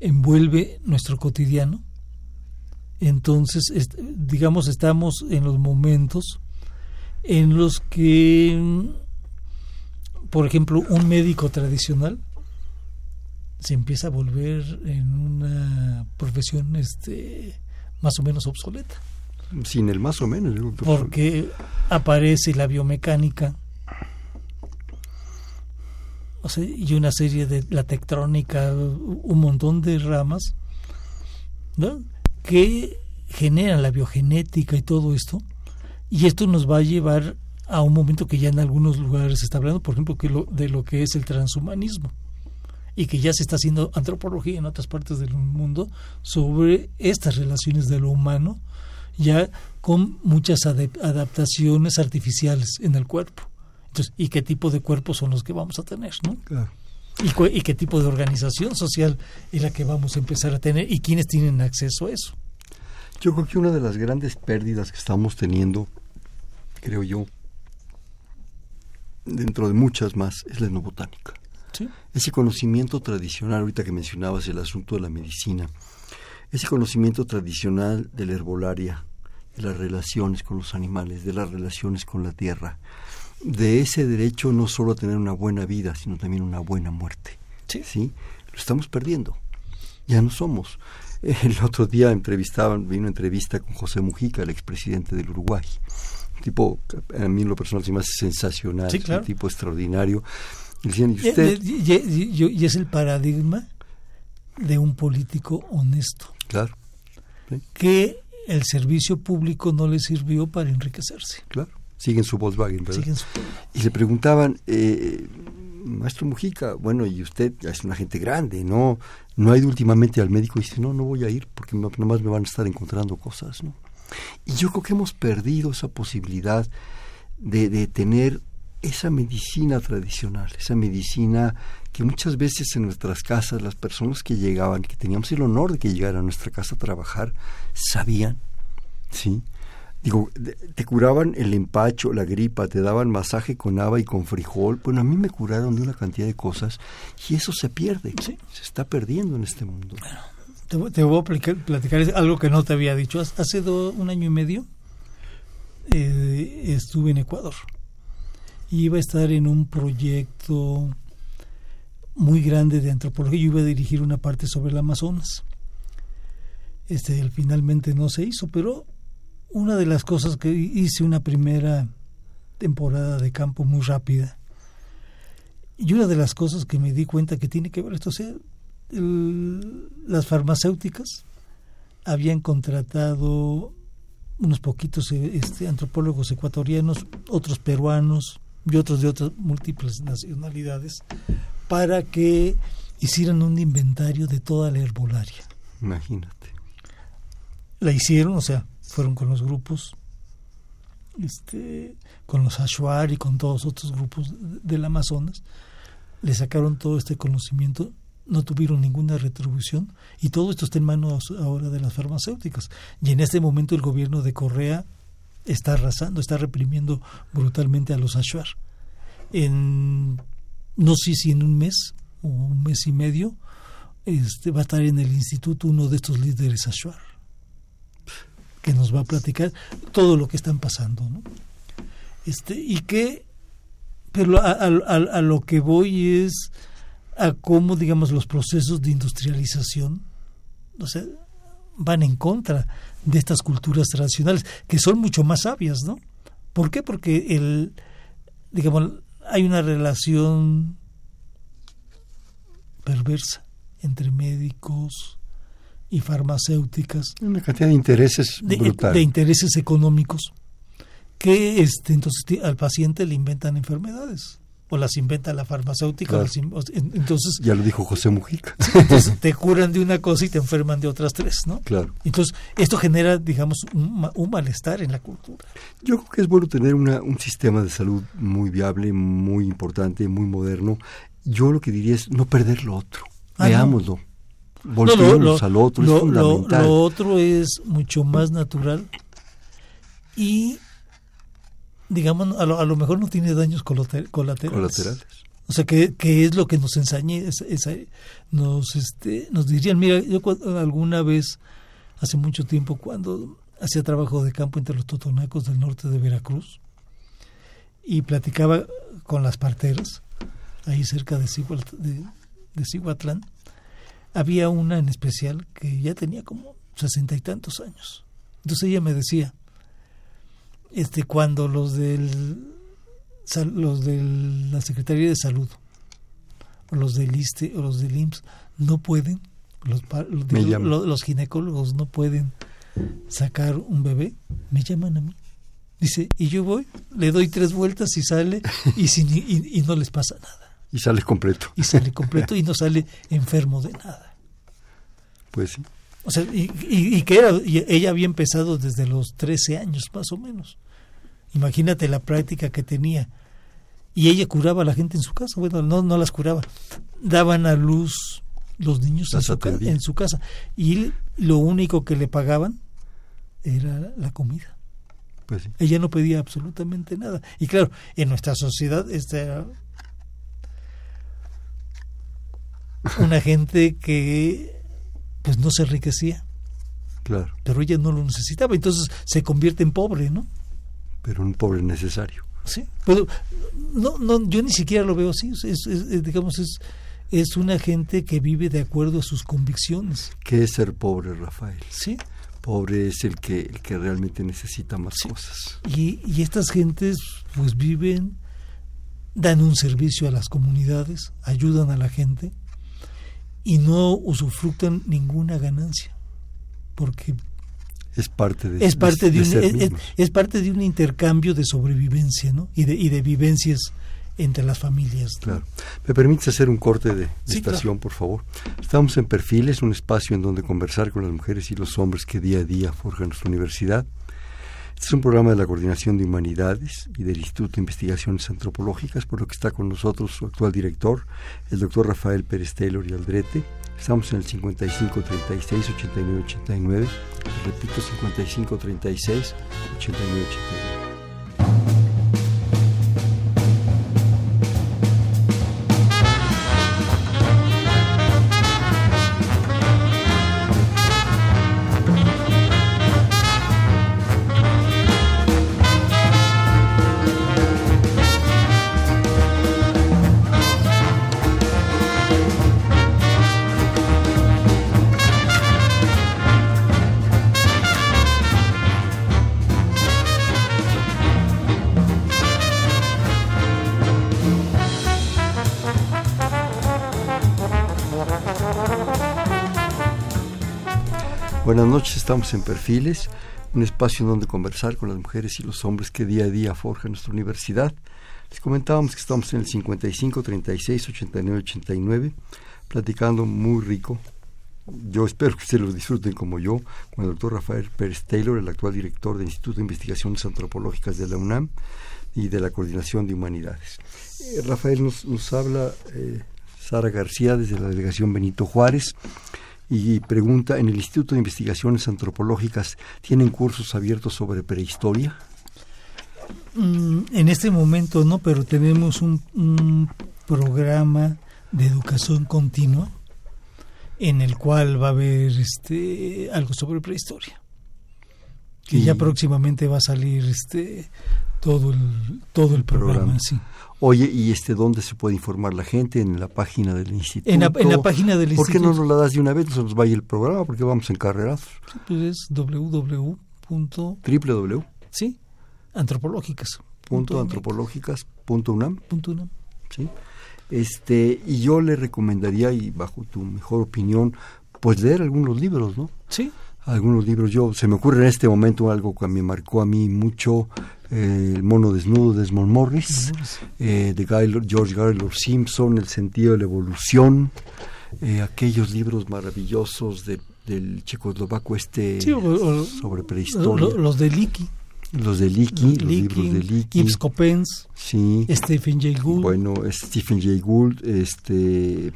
Speaker 4: envuelve nuestro cotidiano, entonces, digamos, estamos en los momentos en los que, por ejemplo, un médico tradicional se empieza a volver en una profesión este, más o menos obsoleta.
Speaker 3: Sin el más o menos.
Speaker 4: Porque aparece la biomecánica o sea, y una serie de la tectrónica, un montón de ramas ¿no? Que generan la biogenética y todo esto. Y esto nos va a llevar a un momento que ya en algunos lugares se está hablando, por ejemplo, que lo, de lo que es el transhumanismo y que ya se está haciendo antropología en otras partes del mundo sobre estas relaciones de lo humano ya con muchas adaptaciones artificiales en el cuerpo. Entonces, ¿y qué tipo de cuerpos son los que vamos a tener? ¿no? ¿Y, qué tipo de organización social es la que vamos a empezar a tener y quiénes tienen acceso a eso?
Speaker 3: Yo creo que una de las grandes pérdidas que estamos teniendo, creo yo, dentro de muchas más, es la etnobotánica. ¿Sí? Ese conocimiento tradicional, ahorita que mencionabas el asunto de la medicina, ese conocimiento tradicional de la herbolaria, de las relaciones con los animales, de las relaciones con la tierra, de ese derecho no solo a tener una buena vida, sino también una buena muerte. Sí. Lo estamos perdiendo. Ya no somos. El otro día entrevistaban, vi una entrevista con José Mujica, el expresidente del Uruguay. Un tipo, a mí en lo personal se me hace sensacional, un tipo extraordinario.
Speaker 4: Y, ¿y, usted? y, es el paradigma de un político honesto.
Speaker 3: Claro.
Speaker 4: Que el servicio público no le sirvió para enriquecerse.
Speaker 3: Claro siguen su Volkswagen, ¿verdad? Y le preguntaban, eh, maestro Mujica, bueno, y usted es una gente grande, ¿no? No ha ido últimamente al médico y dice, no, no voy a ir porque nomás me van a estar encontrando cosas, ¿no? Y yo creo que hemos perdido esa posibilidad de, de tener esa medicina tradicional, esa medicina que muchas veces en nuestras casas las personas que llegaban, que teníamos el honor de que llegaran a nuestra casa a trabajar, sabían, ¿sí? Digo, te curaban el empacho, la gripa, te daban masaje con haba y con frijol. Bueno, a mí me curaron de una cantidad de cosas y eso se pierde, se está perdiendo en este mundo.
Speaker 4: te, voy a platicar, algo que no te había dicho. Hace un año y medio eh, estuve en Ecuador. Iba a estar en un proyecto muy grande de antropología. Yo iba a dirigir una parte sobre el Amazonas. Este, finalmente no se hizo, pero una de las cosas que hice una primera temporada de campo muy rápida y una de las cosas que me di cuenta que tiene que ver esto, o sea, las farmacéuticas habían contratado unos poquitos este, antropólogos ecuatorianos, otros peruanos y otros de otras múltiples nacionalidades para que hicieran un inventario de toda la herbolaria.
Speaker 3: Imagínate.
Speaker 4: La hicieron, o sea, fueron con los grupos, este, con los Ashuar y con todos otros grupos del Amazonas, le sacaron todo este conocimiento, no tuvieron ninguna retribución y todo esto está en manos ahora de las farmacéuticas. Y en este momento el gobierno de Correa está arrasando, está reprimiendo brutalmente a los Ashuar. En, no sé si en un mes o un mes y medio este, va a estar en el instituto uno de estos líderes Ashuar que nos va a platicar todo lo que están pasando. Este, y que, pero a, a, lo que voy es a cómo, digamos, los procesos de industrialización, o sea, van en contra de estas culturas tradicionales, que son mucho más sabias, ¿no? ¿Por qué? Porque el, digamos, hay una relación perversa entre médicos, y farmacéuticas.
Speaker 3: Una cantidad de intereses
Speaker 4: de, de intereses económicos que este, entonces al paciente le inventan enfermedades o las inventa la farmacéutica.
Speaker 3: Claro.
Speaker 4: las in- o- en- entonces,
Speaker 3: Ya lo dijo José Mujica.
Speaker 4: entonces te curan de una cosa y te enferman de otras tres, ¿no?
Speaker 3: claro.
Speaker 4: Entonces, esto genera, digamos, un, un malestar en la cultura.
Speaker 3: Yo creo que es bueno tener una, un sistema de salud muy viable, muy importante, muy moderno. Yo lo que diría es no perder lo otro.
Speaker 4: Ah.
Speaker 3: Veámoslo.
Speaker 4: No,
Speaker 3: Volteémonos
Speaker 4: lo- lo-
Speaker 3: al otro,
Speaker 4: lo-
Speaker 3: es
Speaker 4: lo-
Speaker 3: fundamental.
Speaker 4: lo otro es mucho más natural y, digamos, a lo, a lo mejor no tiene daños colate- colaterales.
Speaker 3: Colaterales.
Speaker 4: O sea, que, que es lo que nos es- esa- nos, este, nos dirían, mira, yo alguna vez, hace mucho tiempo, cuando hacía trabajo de campo entre los totonacos del norte de Veracruz, y platicaba con las parteras, ahí cerca de, Cihuat- de, de Cihuatlán, había una en especial que ya tenía como sesenta y tantos años. Entonces ella me decía, este, cuando los del los de la Secretaría de Salud o los del ISTE o los del IMSS no pueden, los, los, los ginecólogos no pueden sacar un bebé, me llaman a mí. Dice, y yo voy, le doy tres vueltas y sale y, sin, y, y no les pasa nada.
Speaker 3: Y sales completo.
Speaker 4: Y sale completo y no sale enfermo de nada.
Speaker 3: Pues sí.
Speaker 4: O sea, y, y- y que era, y ella había empezado desde los 13 años más o menos. Imagínate la práctica que tenía. Y ella curaba a la gente en su casa. Bueno, no, no las curaba. Daban a luz los niños en su, en su casa. Y lo único que le pagaban era la comida.
Speaker 3: Pues sí.
Speaker 4: Ella no pedía absolutamente nada. Y claro, en nuestra sociedad esta era una gente que pues no se enriquecía,
Speaker 3: Claro.
Speaker 4: pero ella no lo necesitaba, entonces se convierte en pobre, ¿no?
Speaker 3: Pero un pobre necesario.
Speaker 4: Sí. Pero no, no, yo ni siquiera lo veo así. Es, es- digamos, es, es una gente que vive de acuerdo a sus convicciones.
Speaker 3: ¿Qué es ser pobre, Rafael?
Speaker 4: Sí.
Speaker 3: Pobre es el que, el que realmente necesita más cosas.
Speaker 4: Y, y estas gentes pues viven, dan un servicio a las comunidades, ayudan a la gente y no usufructan ninguna ganancia. Porque
Speaker 3: Es parte de
Speaker 4: es parte de, un, es, es-
Speaker 3: mismos.
Speaker 4: es parte de un intercambio de sobrevivencia ¿no? y, de, y de vivencias entre las familias. ¿no?
Speaker 3: Claro. ¿Me permites hacer un corte de, de
Speaker 4: Sí,
Speaker 3: estación, por favor? Estamos en Perfiles, un espacio en donde conversar con las mujeres y los hombres que día a día forjan nuestra universidad. Este es un programa de la Coordinación de Humanidades y del Instituto de Investigaciones Antropológicas, por lo que está con nosotros su actual director, el doctor Rafael Pérez Taylor y Aldrete. Estamos en el 55 36 89 89. Les repito, 55 36 89 89. Buenas noches, estamos en Perfiles, un espacio en donde conversar con las mujeres y los hombres que día a día forjan nuestra universidad. Les comentábamos que estamos en el 55 36 89 89, platicando muy rico. Yo espero que ustedes lo disfruten como yo, con el doctor Rafael Pérez Taylor, el actual director del Instituto de Investigaciones Antropológicas de la UNAM y de la Coordinación de Humanidades. Eh, Rafael nos, nos habla eh, Sara García desde la delegación Benito Juárez y pregunta, ¿en el Instituto de Investigaciones Antropológicas tienen cursos abiertos sobre prehistoria?
Speaker 4: Mm, En este momento no, pero tenemos un, un programa de educación continua en el cual va a haber este algo sobre prehistoria. Que
Speaker 3: Y-
Speaker 4: ya próximamente va a salir este todo el todo el programa,
Speaker 3: programa.
Speaker 4: sí.
Speaker 3: Oye, ¿y este dónde se puede informar la gente? ¿En la página del instituto?
Speaker 4: En la, en la página del
Speaker 3: ¿Por qué no
Speaker 4: instituto
Speaker 3: nos la das de una vez? No se nos vaya el programa porque vamos encarrerados.
Speaker 4: pues es www.
Speaker 3: www.
Speaker 4: sí, antropológicas.
Speaker 3: punto antropológicas punto unam,
Speaker 4: punto UNAM.
Speaker 3: ¿sí? Este, y yo le recomendaría, y bajo tu mejor opinión, pues leer algunos libros, ¿no?
Speaker 4: Sí,
Speaker 3: Algunos libros, yo, se me ocurre en este momento algo que me marcó a mí mucho, eh, El mono desnudo de Desmond Morris, eh, de George Gaylord Simpson, El sentido de la evolución, eh, aquellos libros maravillosos de, del checoslovaco este sobre prehistoria.
Speaker 4: los de Licky.
Speaker 3: Los de Licky, los, libros de Licky.
Speaker 4: Ibs Coppens,
Speaker 3: sí.
Speaker 4: Stephen Jay Gould.
Speaker 3: Bueno, Stephen Jay Gould, este,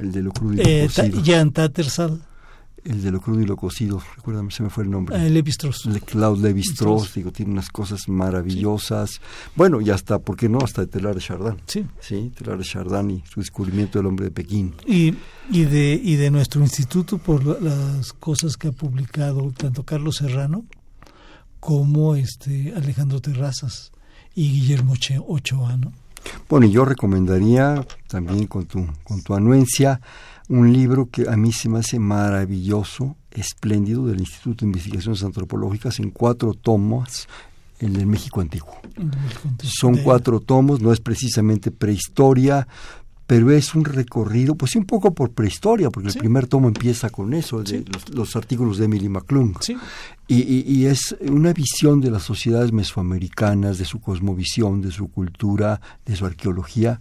Speaker 3: el de lo crudo lo
Speaker 4: eh. Jan Tattersall.
Speaker 3: El de lo crudo y lo cocido, recuérdame, se me fue el nombre.
Speaker 4: Eh, Levi Strauss.
Speaker 3: Le, Claude Levi Strauss, digo, tiene unas cosas maravillosas. Bueno, y hasta, ¿por qué no? Hasta de Telar de Chardin.
Speaker 4: Sí.
Speaker 3: Sí, Telar de Chardin y su descubrimiento del hombre de Pekín.
Speaker 4: Y, y, de, y de nuestro instituto por la- las cosas que ha publicado tanto Carlos Serrano como este Alejandro Terrazas y Guillermo Ochoa, ¿no?
Speaker 3: Bueno, y yo recomendaría también con tu, con tu anuencia un libro que a mí se me hace maravilloso, espléndido, del Instituto de Investigaciones Antropológicas en cuatro tomos, el del México Antiguo. Son cuatro tomos, no es precisamente prehistoria, pero es un recorrido, pues sí, un poco por prehistoria, porque
Speaker 4: Sí.
Speaker 3: el primer tomo empieza con eso, de
Speaker 4: Sí.
Speaker 3: los, los artículos de Emily McClung.
Speaker 4: Sí,
Speaker 3: Y, y- y es una visión de las sociedades mesoamericanas, de su cosmovisión, de su cultura, de su arqueología,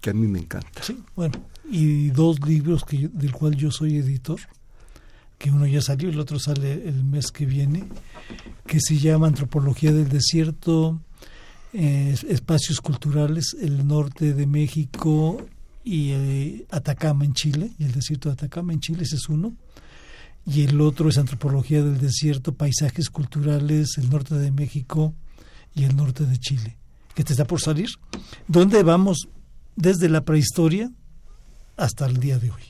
Speaker 3: que a mí me encanta.
Speaker 4: sí, bueno. Y dos libros que del cual yo soy editor, que uno ya salió, el otro sale el mes que viene, que se llama Antropología del Desierto, eh, Espacios Culturales, el norte de México y eh, Atacama en Chile, y el desierto de Atacama en Chile, ese es uno. Y el otro es Antropología del Desierto, Paisajes Culturales, el norte de México y el norte de Chile, que te está por salir, donde vamos desde la prehistoria hasta el día de hoy,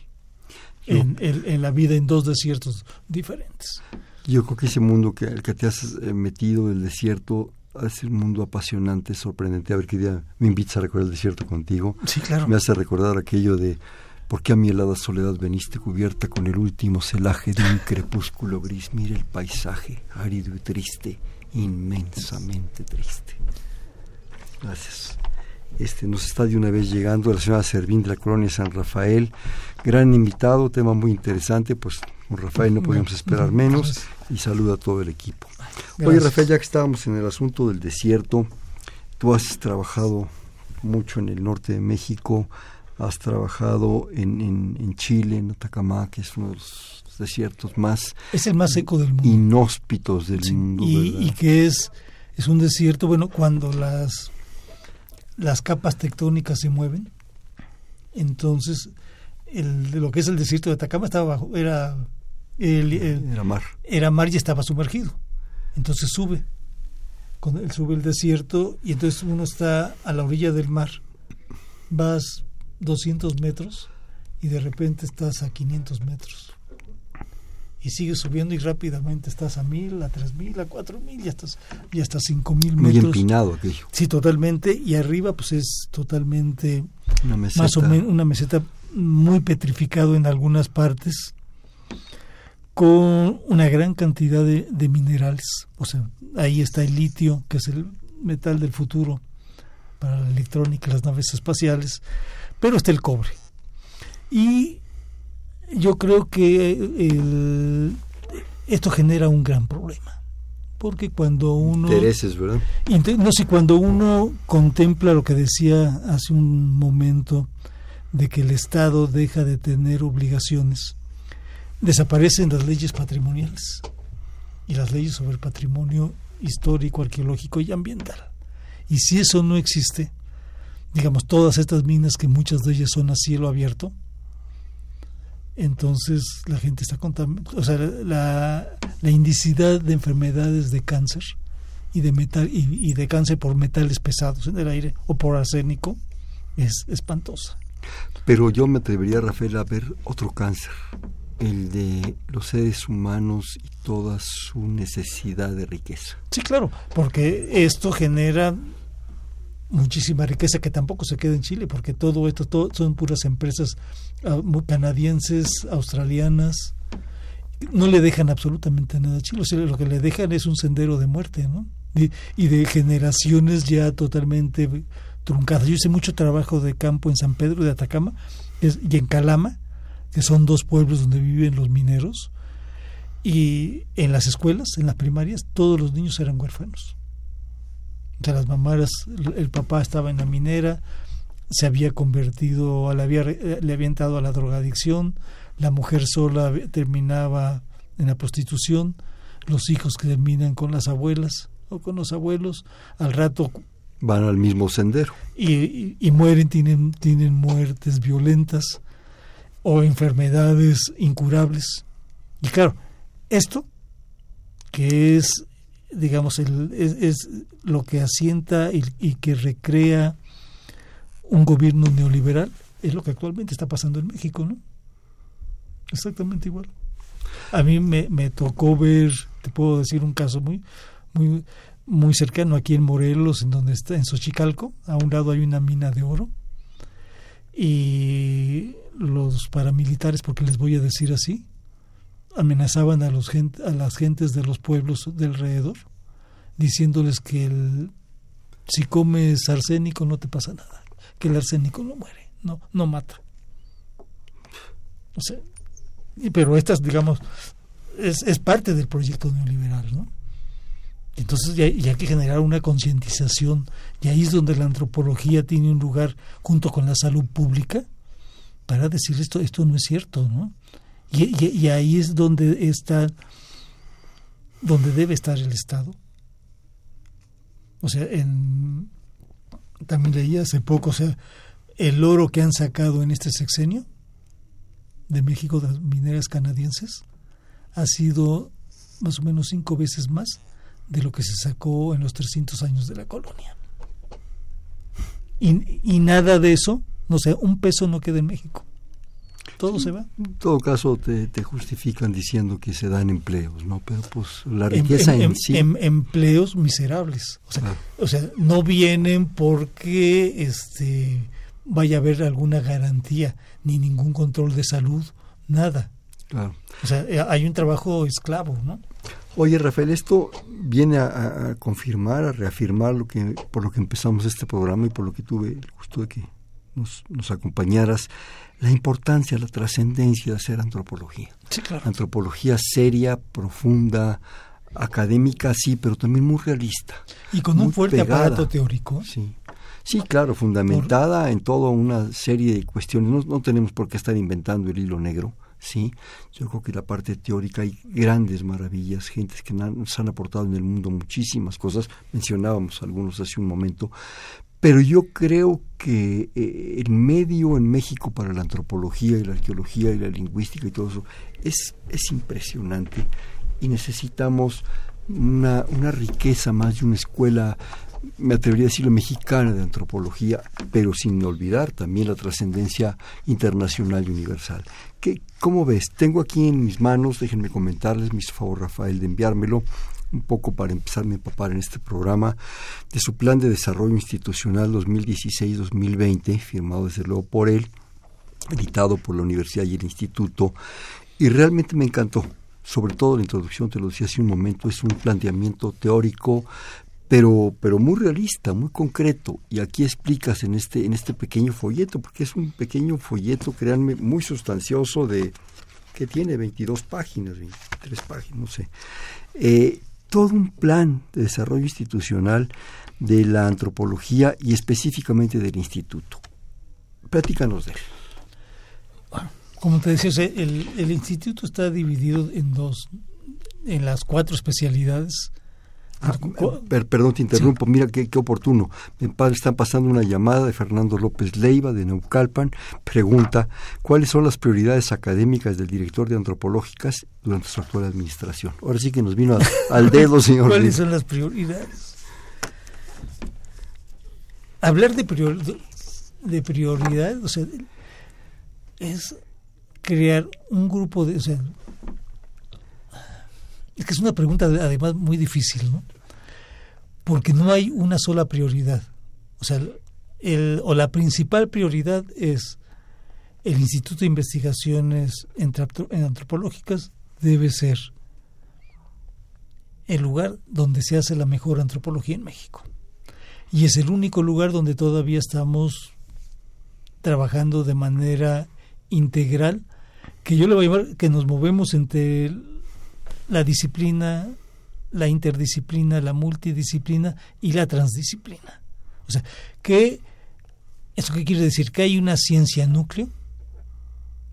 Speaker 3: Yo-
Speaker 4: en, en- en la vida en dos desiertos diferentes.
Speaker 3: Yo creo que ese mundo que, al que te has eh, metido del desierto es un mundo apasionante, sorprendente. A ver qué día me invitas a recorrer el desierto contigo.
Speaker 4: Sí, claro.
Speaker 3: Me hace recordar aquello de ¿por qué a mi helada soledad veniste cubierta con el último celaje de un crepúsculo gris? Mira el paisaje, árido y triste, inmensamente triste. Gracias. Este, nos está de una vez llegando la señora Servín de la colonia San Rafael. Gran invitado, tema muy interesante, pues con Rafael no podíamos esperar menos y saluda a todo el equipo. Oye
Speaker 4: Gracias.
Speaker 3: Rafael, ya que estábamos en el asunto del desierto, tú has trabajado mucho en el norte de México, has trabajado en, en, en Chile, en Atacama, que es uno de los desiertos más
Speaker 4: Es el más seco del mundo.
Speaker 3: inhóspitos del
Speaker 4: Sí,
Speaker 3: mundo.
Speaker 4: y,
Speaker 3: ¿verdad?
Speaker 4: y que es, es un desierto, bueno, cuando las, las capas tectónicas se mueven, entonces el, lo que es el desierto de Atacama estaba bajo, era, el- el-
Speaker 3: Era mar.
Speaker 4: era mar y estaba sumergido. Entonces sube, con sube el desierto y entonces uno está a la orilla del mar, vas 200 metros y de repente estás a 500 metros. Y sigues subiendo y rápidamente estás a 1000, a 3000, a 4000 y estás y hasta 5000
Speaker 3: Muy
Speaker 4: metros.
Speaker 3: empinado aquello.
Speaker 4: Sí, totalmente. Y arriba pues es totalmente
Speaker 3: Una meseta.
Speaker 4: más o menos una meseta muy petrificado en algunas partes con una gran cantidad de, de minerales o sea ahí está el litio que es el metal del futuro para la electrónica y las naves espaciales pero está el cobre y yo creo que el- esto genera un gran problema porque cuando uno
Speaker 3: Intereses, ¿verdad?
Speaker 4: No sé, cuando uno contempla lo que decía hace un momento de que el Estado deja de tener obligaciones, desaparecen las leyes patrimoniales y las leyes sobre el patrimonio histórico, arqueológico y ambiental. Y si eso no existe, digamos, todas estas minas que muchas de ellas son a cielo abierto, entonces la gente está contaminada, o sea, la, la indicidad de enfermedades de cáncer y de metal y, y de cáncer por metales pesados en el aire o por arsénico es espantosa.
Speaker 3: Pero yo me atrevería, Rafael, a ver otro cáncer, el de los seres humanos y toda su necesidad de riqueza.
Speaker 4: Sí, claro, porque esto genera muchísima riqueza que tampoco se queda en Chile, porque todo esto todo, son puras empresas ah, canadienses, australianas, no le dejan absolutamente nada a Chile, lo que le dejan es un sendero de muerte, ¿no? Y, y de generaciones ya totalmente truncadas. Yo hice mucho trabajo de campo en San Pedro de Atacama y en Calama, que son dos pueblos donde viven los mineros, y en las escuelas, en las primarias, todos los niños eran huérfanos. Las mamás, el papá estaba en la minera, se había convertido, le había, le había entrado a la drogadicción, la mujer sola terminaba en la prostitución, los hijos que terminan con las abuelas o con los abuelos, al rato
Speaker 3: van al mismo sendero
Speaker 4: y, y, mueren, tienen, tienen muertes violentas o enfermedades incurables. Y claro, esto que es digamos el, es, lo que asienta y, y que recrea un gobierno neoliberal es lo que actualmente está pasando en México, ¿no? Exactamente igual. A mí me, me tocó ver, te puedo decir un caso muy, muy, muy cercano aquí en Morelos, en donde está, en Xochicalco, a un lado hay una mina de oro, y los paramilitares, porque les voy a decir así, amenazaban a, los a las gentes de los pueblos de alrededor, diciéndoles que el, si comes arsénico no te pasa nada, que el arsénico no muere, no, no mata. O sea, pero estas, digamos, es, es parte del proyecto neoliberal, ¿no? Entonces ya, ya hay que generar una concientización y ahí es donde la antropología tiene un lugar junto con la salud pública para decir esto, esto no es cierto, ¿no? Y, ahí es donde está, donde debe estar el Estado. O sea, en, también leí hace poco, o sea, el oro que han sacado en este sexenio de México, de las mineras canadienses, ha sido más o menos cinco veces más de lo que se sacó en los 300 años de la colonia. Y, y nada de eso, no sé, un peso no queda en México. Todo se va.
Speaker 3: En todo caso, te, te, justifican diciendo que se dan empleos, ¿no? Pero pues la riqueza en,
Speaker 4: en,
Speaker 3: sí.
Speaker 4: Em, empleos miserables. O sea, o sea, no vienen porque este vaya a haber alguna garantía, ni ningún control de salud, nada.
Speaker 3: Claro.
Speaker 4: O sea, hay un trabajo esclavo, ¿no?
Speaker 3: Oye, Rafael, esto viene a, a, confirmar, a reafirmar lo que por lo que empezamos este programa y por lo que tuve el gusto de que nos, nos acompañaras, la importancia, la trascendencia de hacer antropología.
Speaker 4: Sí, claro.
Speaker 3: Antropología seria, profunda, académica, sí, pero también muy realista.
Speaker 4: Y con un fuerte pegada. aparato teórico.
Speaker 3: Sí. Sí, claro, fundamentada por... en toda una serie de cuestiones. No, no tenemos por qué estar inventando el hilo negro. Sí, yo creo que la parte teórica hay grandes maravillas, gentes que nos han aportado en el mundo muchísimas cosas, mencionábamos algunos hace un momento, pero yo creo que eh, el medio en México para la antropología y la arqueología y la lingüística y todo eso es, es impresionante y necesitamos una, una riqueza más de una escuela me atrevería a decirlo, mexicana de antropología, pero sin olvidar también la trascendencia internacional y universal. ¿Qué, ¿Cómo ves? Tengo aquí en mis manos, déjenme comentarles, mis favor Rafael de enviármelo, un poco para empezarme a empapar en este programa, de su plan de desarrollo institucional 2016-2020, firmado desde luego por él, editado por la universidad y el instituto, y realmente me encantó. Sobre todo la introducción, te lo decía hace un momento, es un planteamiento teórico, pero, pero muy realista, muy concreto. Y aquí explicas en este, en este pequeño folleto, porque es un pequeño folleto, créanme, muy sustancioso de que tiene 22 páginas, 23 páginas, no sé. Eh, todo un plan de desarrollo institucional de la antropología y específicamente del instituto. Platícanos de él.
Speaker 4: Bueno, como te decía, el, el instituto está dividido en dos, en las cuatro especialidades
Speaker 3: Ah, per, perdón, te interrumpo. Sí. Mira qué, qué oportuno. Mi padre está pasando una llamada de Fernando López Leiva de Neucalpan. Pregunta, ¿cuáles son las prioridades académicas del director de antropológicas durante su actual administración? Ahora sí que nos vino al dedo, señor.
Speaker 4: ¿Cuáles son las prioridades? Hablar de, prior, de prioridades, o sea, es crear un grupo de... O sea, que es una pregunta además muy difícil, ¿no? Porque no hay una sola prioridad. O sea, el, o la principal prioridad es el Instituto de Investigaciones Antropológicas debe ser el lugar donde se hace la mejor antropología en México. Y es el único lugar donde todavía estamos trabajando de manera integral, que yo le voy a llamar que nos movemos entre la disciplina la interdisciplina, la multidisciplina y la transdisciplina. O sea, que ¿eso qué quiere decir? Que hay una ciencia núcleo,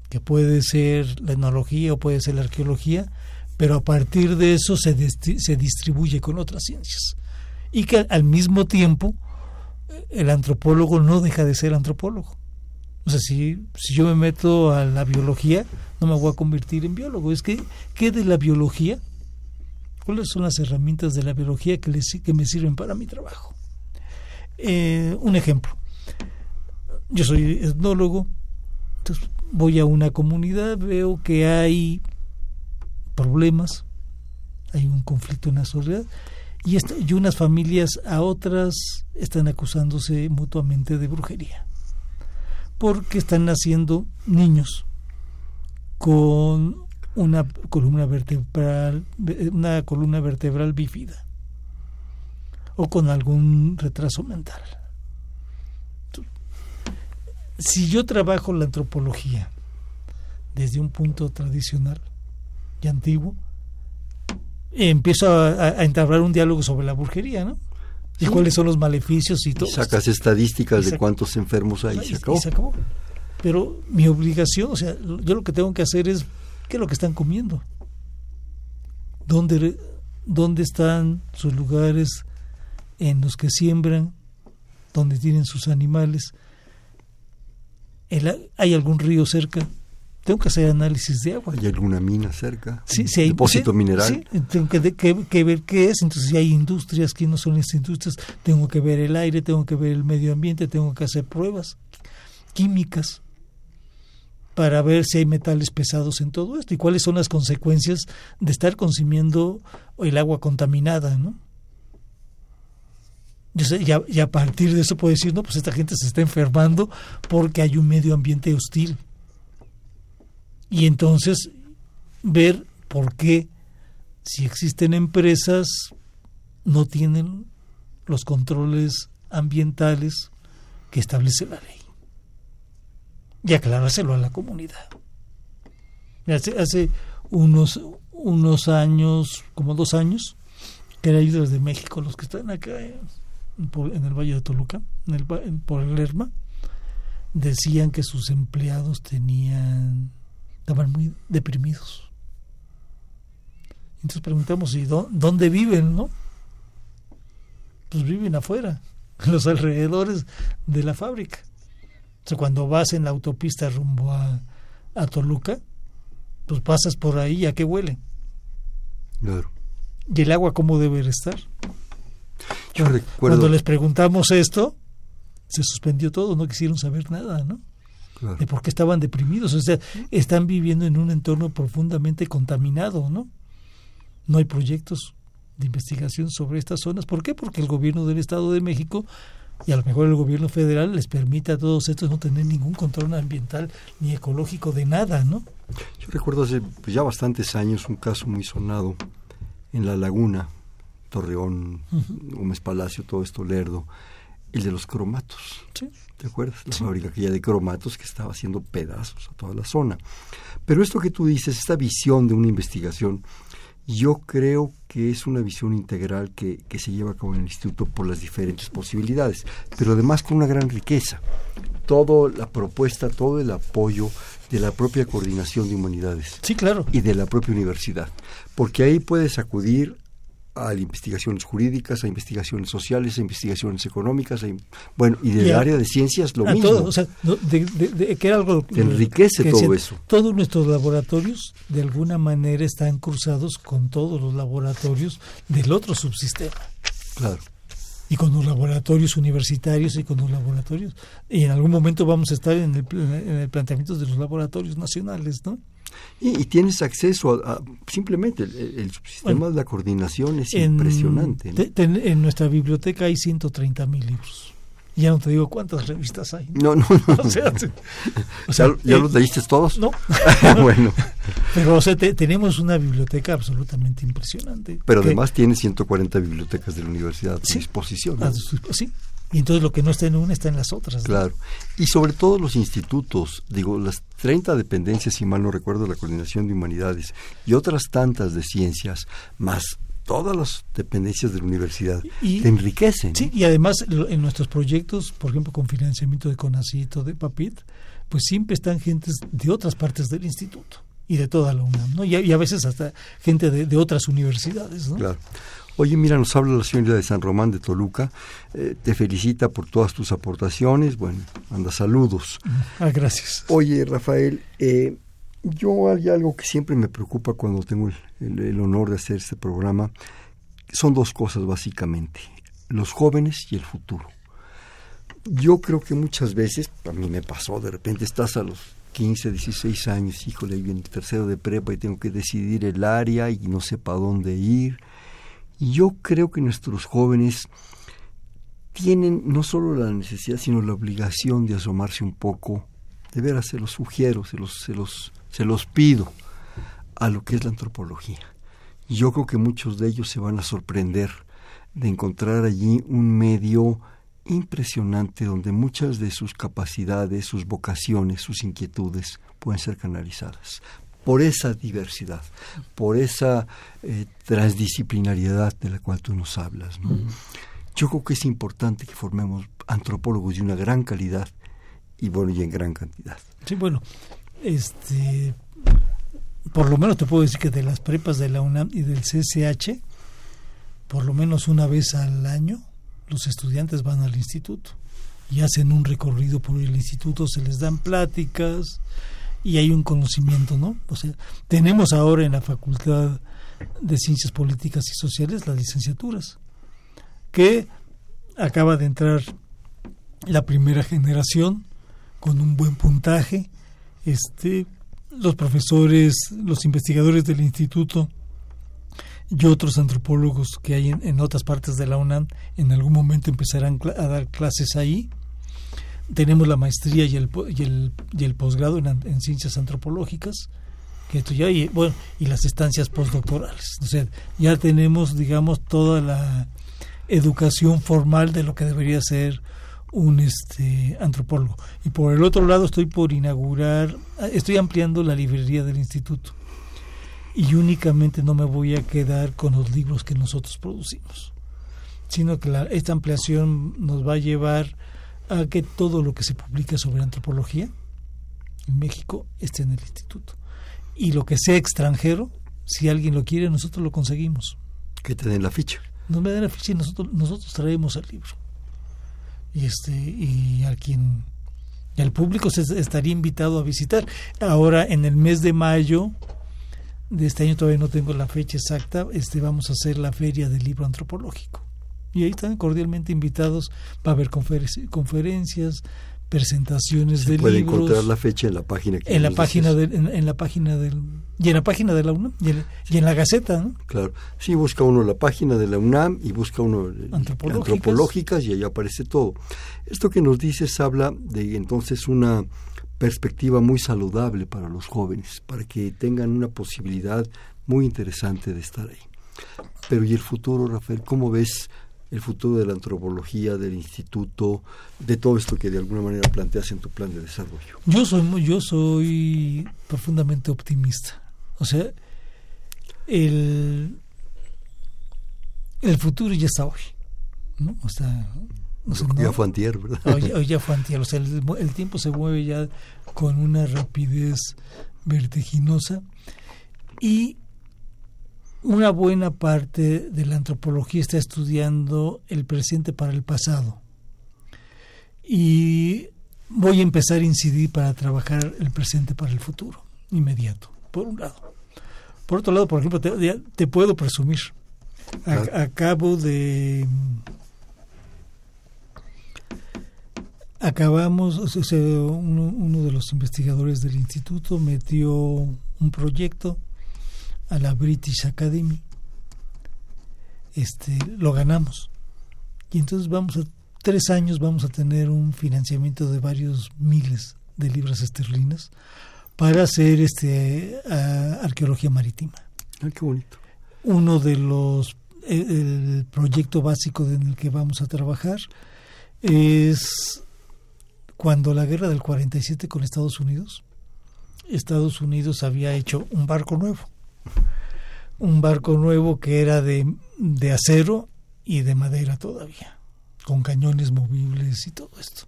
Speaker 4: que puede ser la etnología o puede ser la arqueología, pero a partir de eso se, se distribuye con otras ciencias. Y que al mismo tiempo el antropólogo no deja de ser antropólogo. O sea, si, si yo me meto a la biología, no me voy a convertir en biólogo. Es que, ¿qué de la biología? ¿Cuáles son las herramientas de la biología que, me sirven para mi trabajo? Eh, un ejemplo. Yo soy etnólogo, entonces voy a una comunidad, veo que hay problemas, hay un conflicto en la sociedad, y unas familias a otras están acusándose mutuamente de brujería porque están naciendo niños con una columna vertebral una columna vertebral bífida o con algún retraso mental. Si yo trabajo la antropología desde un punto tradicional y antiguo, empiezo a, entablar un diálogo sobre la brujería, ¿no? Y cuáles son los maleficios y todo.
Speaker 3: sacas estadísticas de cuántos enfermos hay y, se acabó.
Speaker 4: Pero mi obligación, o sea, yo lo que tengo que hacer es, ¿qué es lo que están comiendo? ¿Dónde, dónde están sus lugares en los que siembran? ¿Dónde tienen sus animales? ¿Hay algún río cerca? tengo que hacer análisis de agua.
Speaker 3: ¿Hay alguna mina cerca?
Speaker 4: Sí, sí hay,
Speaker 3: depósito mineral.
Speaker 4: Sí, tengo que, ver qué es. Entonces, si hay industrias, quiénes son las industrias, tengo que ver el aire, tengo que ver el medio ambiente, tengo que hacer pruebas químicas para ver si hay metales pesados en todo esto y cuáles son las consecuencias de estar consumiendo el agua contaminada, ¿no? Sé, ya, y a partir de eso puedo decir, no, pues esta gente se está enfermando porque hay un medio ambiente hostil y entonces ver por qué si existen empresas no tienen los controles ambientales que establece la ley y aclarárselo a la comunidad. Hace, hace unos, unos años, como dos años, que eran ayudas de México los que están acá en, en el Valle de Toluca, en el, por el Lerma, decían que sus empleados tenían estaban muy deprimidos. Entonces preguntamos, ¿y dónde viven, no? Pues viven afuera, en los alrededores de la fábrica. Sea, cuando vas en la autopista rumbo a, a Toluca, pues pasas por ahí, ¿a qué huele?
Speaker 3: Claro.
Speaker 4: ¿Y el agua cómo debe estar? Yo Cuando les preguntamos esto, se suspendió todo, no quisieron saber nada, ¿no? de por qué estaban deprimidos. O sea, están viviendo en un entorno profundamente contaminado, ¿no? No hay proyectos de investigación sobre estas zonas. ¿Por qué? Porque el gobierno del Estado de México y a lo mejor el gobierno federal les permite a todos estos no tener ningún control ambiental ni ecológico de nada, ¿no?
Speaker 3: Yo recuerdo hace pues, ya bastantes años un caso muy sonado en La Laguna, Torreón, Gómez Palacio, todo esto lerdo, el de los cromatos.
Speaker 4: Sí.
Speaker 3: ¿Te acuerdas? La fábrica aquella de cromatos que estaba haciendo pedazos a toda la zona. Pero esto que tú dices, esta visión de una investigación, yo creo que es una visión integral que, que se lleva a cabo en el instituto por las diferentes posibilidades, pero además con una gran riqueza. Toda la propuesta, todo el apoyo de la propia coordinación de humanidades.
Speaker 4: Sí, claro.
Speaker 3: Y de la propia universidad. Porque ahí puedes acudir a investigaciones jurídicas, a investigaciones sociales, a investigaciones económicas, bueno, y del área de ciencias lo mismo.
Speaker 4: Todo, o sea, de, que era algo
Speaker 3: enriquece todo eso.
Speaker 4: Todos nuestros laboratorios de alguna manera están cruzados con todos los laboratorios del otro subsistema.
Speaker 3: Claro.
Speaker 4: Y con los laboratorios universitarios y con los laboratorios. Y en algún momento vamos a estar en el, en el planteamiento de los laboratorios nacionales, ¿no?
Speaker 3: Y, tienes acceso a, simplemente el, sistema de la coordinación es impresionante.
Speaker 4: en nuestra biblioteca hay 130 mil libros. Ya no te digo cuántas revistas hay.
Speaker 3: No, no, no. o sea, ¿Ya, los leíste todos?
Speaker 4: No.
Speaker 3: bueno.
Speaker 4: Pero o sea, tenemos una biblioteca absolutamente impresionante.
Speaker 3: Pero además tiene 140 bibliotecas de la universidad a disposición.
Speaker 4: sí, y entonces lo que no está en una está en las otras.
Speaker 3: Claro. Y sobre todo los institutos, digo, las 30 dependencias, si mal no recuerdo, de la Coordinación de Humanidades y otras tantas de ciencias, más todas las dependencias de la universidad y, te enriquecen.
Speaker 4: Sí, y además en nuestros proyectos, por ejemplo, con financiamiento de CONACITO, de PAPIT, pues siempre están gentes de otras partes del instituto y de toda la UNAM, ¿no? Y a, veces hasta gente de, otras universidades, ¿no?
Speaker 3: Claro. Oye, mira, nos habla la señora de San Román de Toluca, eh, te felicita por todas tus aportaciones, bueno, manda saludos.
Speaker 4: Ah, gracias.
Speaker 3: Oye, Rafael, eh, yo hay algo que siempre me preocupa cuando tengo el, honor de hacer este programa. Son dos cosas básicamente, los jóvenes y el futuro. Yo creo que muchas veces, a mí me pasó, de repente estás a los 15, 16 años, híjole, en el tercero de prepa y tengo que decidir el área y no sé para dónde ir. Y yo creo que nuestros jóvenes tienen no solo la necesidad, sino la obligación de asomarse un poco, de veras se los sugiero, se los, se los se los pido a lo que es la antropología. Yo creo que muchos de ellos se van a sorprender de encontrar allí un medio impresionante donde muchas de sus capacidades, sus vocaciones, sus inquietudes pueden ser canalizadas por esa diversidad, por esa eh, transdisciplinariedad de la cual tú nos hablas. Yo creo que es importante que formemos antropólogos de una gran calidad y bueno, y en gran cantidad.
Speaker 4: Sí, bueno, este por lo menos te puedo decir que de las prepas de la UNAM y del CCH, por lo menos una vez al año, los estudiantes van al instituto y hacen un recorrido por el instituto, se les dan pláticas y hay un conocimiento, ¿no? O sea, tenemos ahora en la Facultad de Ciencias Políticas y Sociales las licenciaturas, que acaba de entrar la primera generación con un buen puntaje este, los profesores, los investigadores del instituto y otros antropólogos que hay en, otras partes de la UNAM en algún momento empezarán a dar clases ahí. Tenemos la maestría y el, y el, y el posgrado en, ciencias antropológicas, que esto ya, y, bueno, y las estancias postdoctorales. O sea, ya tenemos, digamos, toda la educación formal de lo que debería ser un este antropólogo. Y por el otro lado estoy por inaugurar estoy ampliando la librería del instituto. Y únicamente no me voy a quedar con los libros que nosotros producimos sino que esta ampliación nos va a llevar a que todo lo que se publica sobre antropología en México esté en el instituto. Y lo que sea extranjero si alguien lo quiere nosotros lo conseguimos.
Speaker 3: Que te den la ficha.
Speaker 4: Nos me den la ficha y nosotros nosotros traemos el libro y este y a quien al público se estaría invitado a visitar. Ahora en el mes de mayo de este año todavía no tengo la fecha exacta este vamos a hacer la feria del libro antropológico. Y ahí están cordialmente invitados para ver conferencias presentaciones
Speaker 3: Se
Speaker 4: de
Speaker 3: puede encontrar la fecha en la página
Speaker 4: en la página de, en, la página del y en la página de la UNAM y en, la Gaceta ¿no?
Speaker 3: claro. Sí busca uno la página de la UNAM y busca uno antropológicas. y ahí aparece todo. Esto que nos dices habla de entonces una perspectiva muy saludable para los jóvenes para que tengan una posibilidad muy interesante de estar ahí. Pero y el futuro Rafael cómo ves el futuro de la antropología, del instituto, de todo esto que de alguna manera planteas en tu plan de desarrollo?
Speaker 4: Yo soy, yo soy profundamente optimista. O sea, el, el futuro ya está hoy. ¿no? O sea,
Speaker 3: ya fue antier, ¿verdad?
Speaker 4: Hoy, ya fue antier. O sea, el, el tiempo se mueve ya con una rapidez vertiginosa y una buena parte de la antropología está estudiando el presente para el pasado. Y voy a empezar a incidir para trabajar el presente para el futuro, inmediato, por un lado. Por otro lado, por ejemplo, te, puedo presumir. acabo de... Acabamos, uno, uno de los investigadores del instituto metió un proyecto a la British Academy. Este, lo ganamos. Y entonces vamos a, tres años vamos a tener un financiamiento de varios miles de libras esterlinas para hacer este arqueología marítima.
Speaker 3: Ah, qué bonito.
Speaker 4: Uno de los e, el, proyecto básico en el que vamos a trabajar es cuando la guerra del 47 con Estados Unidos, Estados Unidos había hecho un barco nuevo un barco nuevo que era de, de acero y de madera todavía, con cañones movibles y todo esto.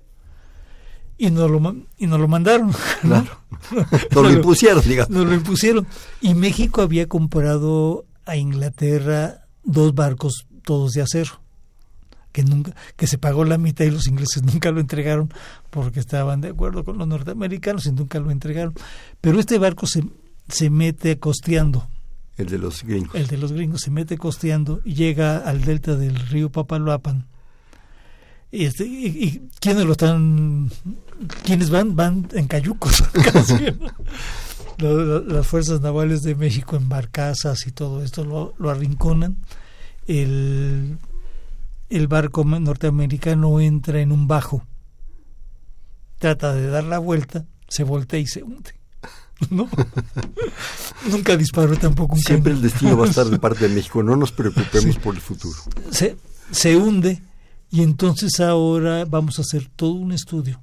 Speaker 4: Y nos lo, y nos lo mandaron.
Speaker 3: Claro. nos lo impusieron, digamos.
Speaker 4: Nos lo impusieron. Y México había comprado a Inglaterra dos barcos todos de acero que nunca que se pagó la mitad y los ingleses nunca lo entregaron porque estaban de acuerdo con los norteamericanos y nunca lo entregaron pero este barco se, se mete costeando.
Speaker 3: El de los gringos.
Speaker 4: El de los gringos se mete costeando y llega al delta del río Papaloapan. Y, este, y, quiénes lo están quiénes van van en cayucos casi, las fuerzas navales de México en barcazas y todo esto lo, lo arrinconan. El, el barco norteamericano entra en un bajo, trata de dar la vuelta, se voltea y se hunde. ¿No? Nunca disparó tampoco un
Speaker 3: Siempre el destino va a estar de parte de México, no nos preocupemos por el futuro.
Speaker 4: Se, se hunde y entonces ahora vamos a hacer todo un estudio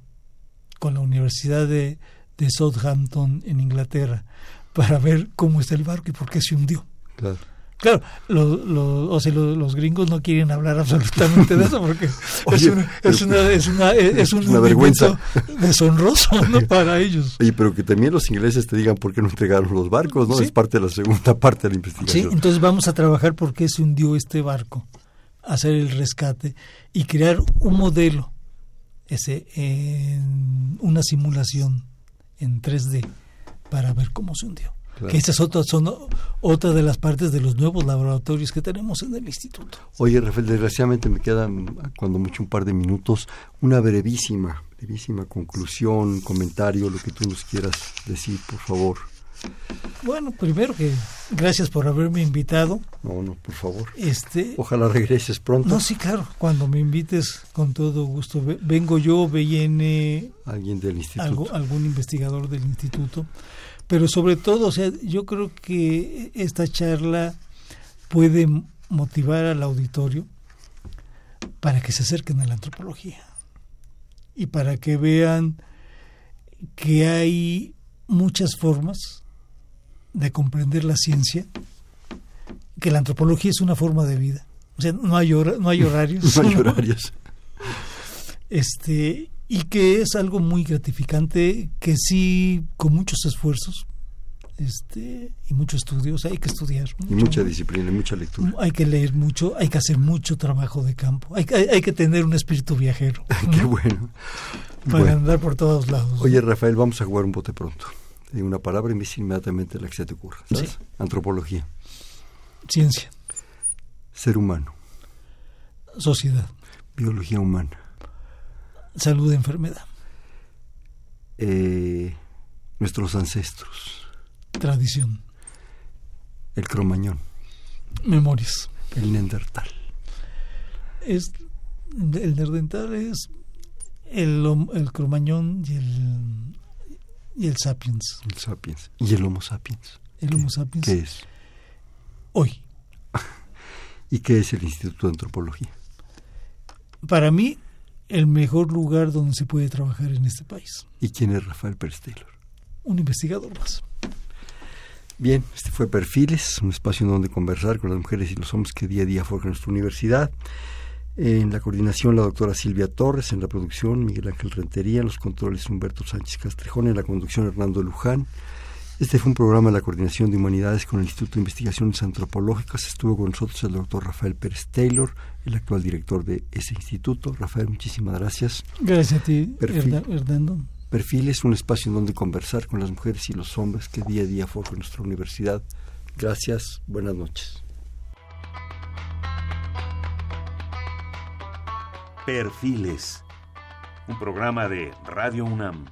Speaker 4: con la Universidad de, de Southampton en Inglaterra para ver cómo está el barco y por qué se hundió.
Speaker 3: Claro.
Speaker 4: Claro, los, los, o sea, los, los, gringos no quieren hablar absolutamente de eso porque Oye, es, una, es, una, es, una, es, un
Speaker 3: una vergüenza
Speaker 4: deshonroso ¿no? para ellos.
Speaker 3: Oye, pero que también los ingleses te digan por qué no entregaron los barcos, ¿no?
Speaker 4: Sí.
Speaker 3: Es parte de la segunda parte de la investigación.
Speaker 4: Sí, entonces vamos a trabajar por qué se hundió este barco, hacer el rescate y crear un modelo, ese, en una simulación en 3D para ver cómo se hundió. Claro. Que estas otras son otra de las partes de los nuevos laboratorios que tenemos en el instituto.
Speaker 3: Oye, Rafael, desgraciadamente me quedan, cuando mucho, un par de minutos, una brevísima, brevísima conclusión, comentario, lo que tú nos quieras decir, por favor.
Speaker 4: Bueno, primero que gracias por haberme invitado.
Speaker 3: No, no, por favor.
Speaker 4: Este,
Speaker 3: Ojalá regreses pronto.
Speaker 4: No, sí, claro. Cuando me invites, con todo gusto. Vengo yo, viene
Speaker 3: alguien del instituto,
Speaker 4: algo, algún investigador del instituto pero sobre todo, o sea, yo creo que esta charla puede motivar al auditorio para que se acerquen a la antropología y para que vean que hay muchas formas de comprender la ciencia, que la antropología es una forma de vida. O sea, no hay, hora, no hay horarios.
Speaker 3: no hay horarios.
Speaker 4: Este, y que es algo muy gratificante que sí con muchos esfuerzos este y mucho estudio, o sea, hay que estudiar
Speaker 3: mucho, y mucha disciplina, y mucha lectura.
Speaker 4: Hay que leer mucho, hay que hacer mucho trabajo de campo, hay, hay, hay que tener un espíritu viajero.
Speaker 3: ¿no? Qué bueno.
Speaker 4: Para bueno. andar por todos lados.
Speaker 3: Oye, Rafael, vamos a jugar un bote pronto. Digo una palabra y me dice inmediatamente la que se te ocurra. ¿sabes?
Speaker 4: Sí.
Speaker 3: Antropología.
Speaker 4: Ciencia.
Speaker 3: Ser humano.
Speaker 4: Sociedad.
Speaker 3: Biología humana.
Speaker 4: Salud, enfermedad.
Speaker 3: Eh, nuestros ancestros.
Speaker 4: Tradición.
Speaker 3: El cromañón.
Speaker 4: Memorias.
Speaker 3: El neandertal.
Speaker 4: Es, el neandertal es el, el cromañón y el, y el sapiens.
Speaker 3: El sapiens. ¿Y el homo sapiens?
Speaker 4: El homo sapiens.
Speaker 3: ¿Qué es?
Speaker 4: Hoy.
Speaker 3: ¿Y qué es el Instituto de Antropología?
Speaker 4: Para mí, el mejor lugar donde se puede trabajar en este país.
Speaker 3: ¿Y quién es Rafael Pérez Taylor?
Speaker 4: Un investigador más.
Speaker 3: Bien, este fue Perfiles, un espacio en donde conversar con las mujeres y los hombres que día a día forjan nuestra universidad. En la coordinación, la doctora Silvia Torres, en la producción, Miguel Ángel Rentería, en los controles, Humberto Sánchez Castrejón, en la conducción, Hernando Luján. Este fue un programa de la Coordinación de Humanidades con el Instituto de Investigaciones Antropológicas. Estuvo con nosotros el doctor Rafael Pérez Taylor, el actual director de ese instituto. Rafael, muchísimas gracias.
Speaker 4: Gracias a ti,
Speaker 3: Perfil.
Speaker 4: Hernando.
Speaker 3: Perfil es un espacio en donde conversar con las mujeres y los hombres que día a día forjan nuestra universidad. Gracias, buenas noches.
Speaker 1: Perfiles, un programa de Radio UNAM.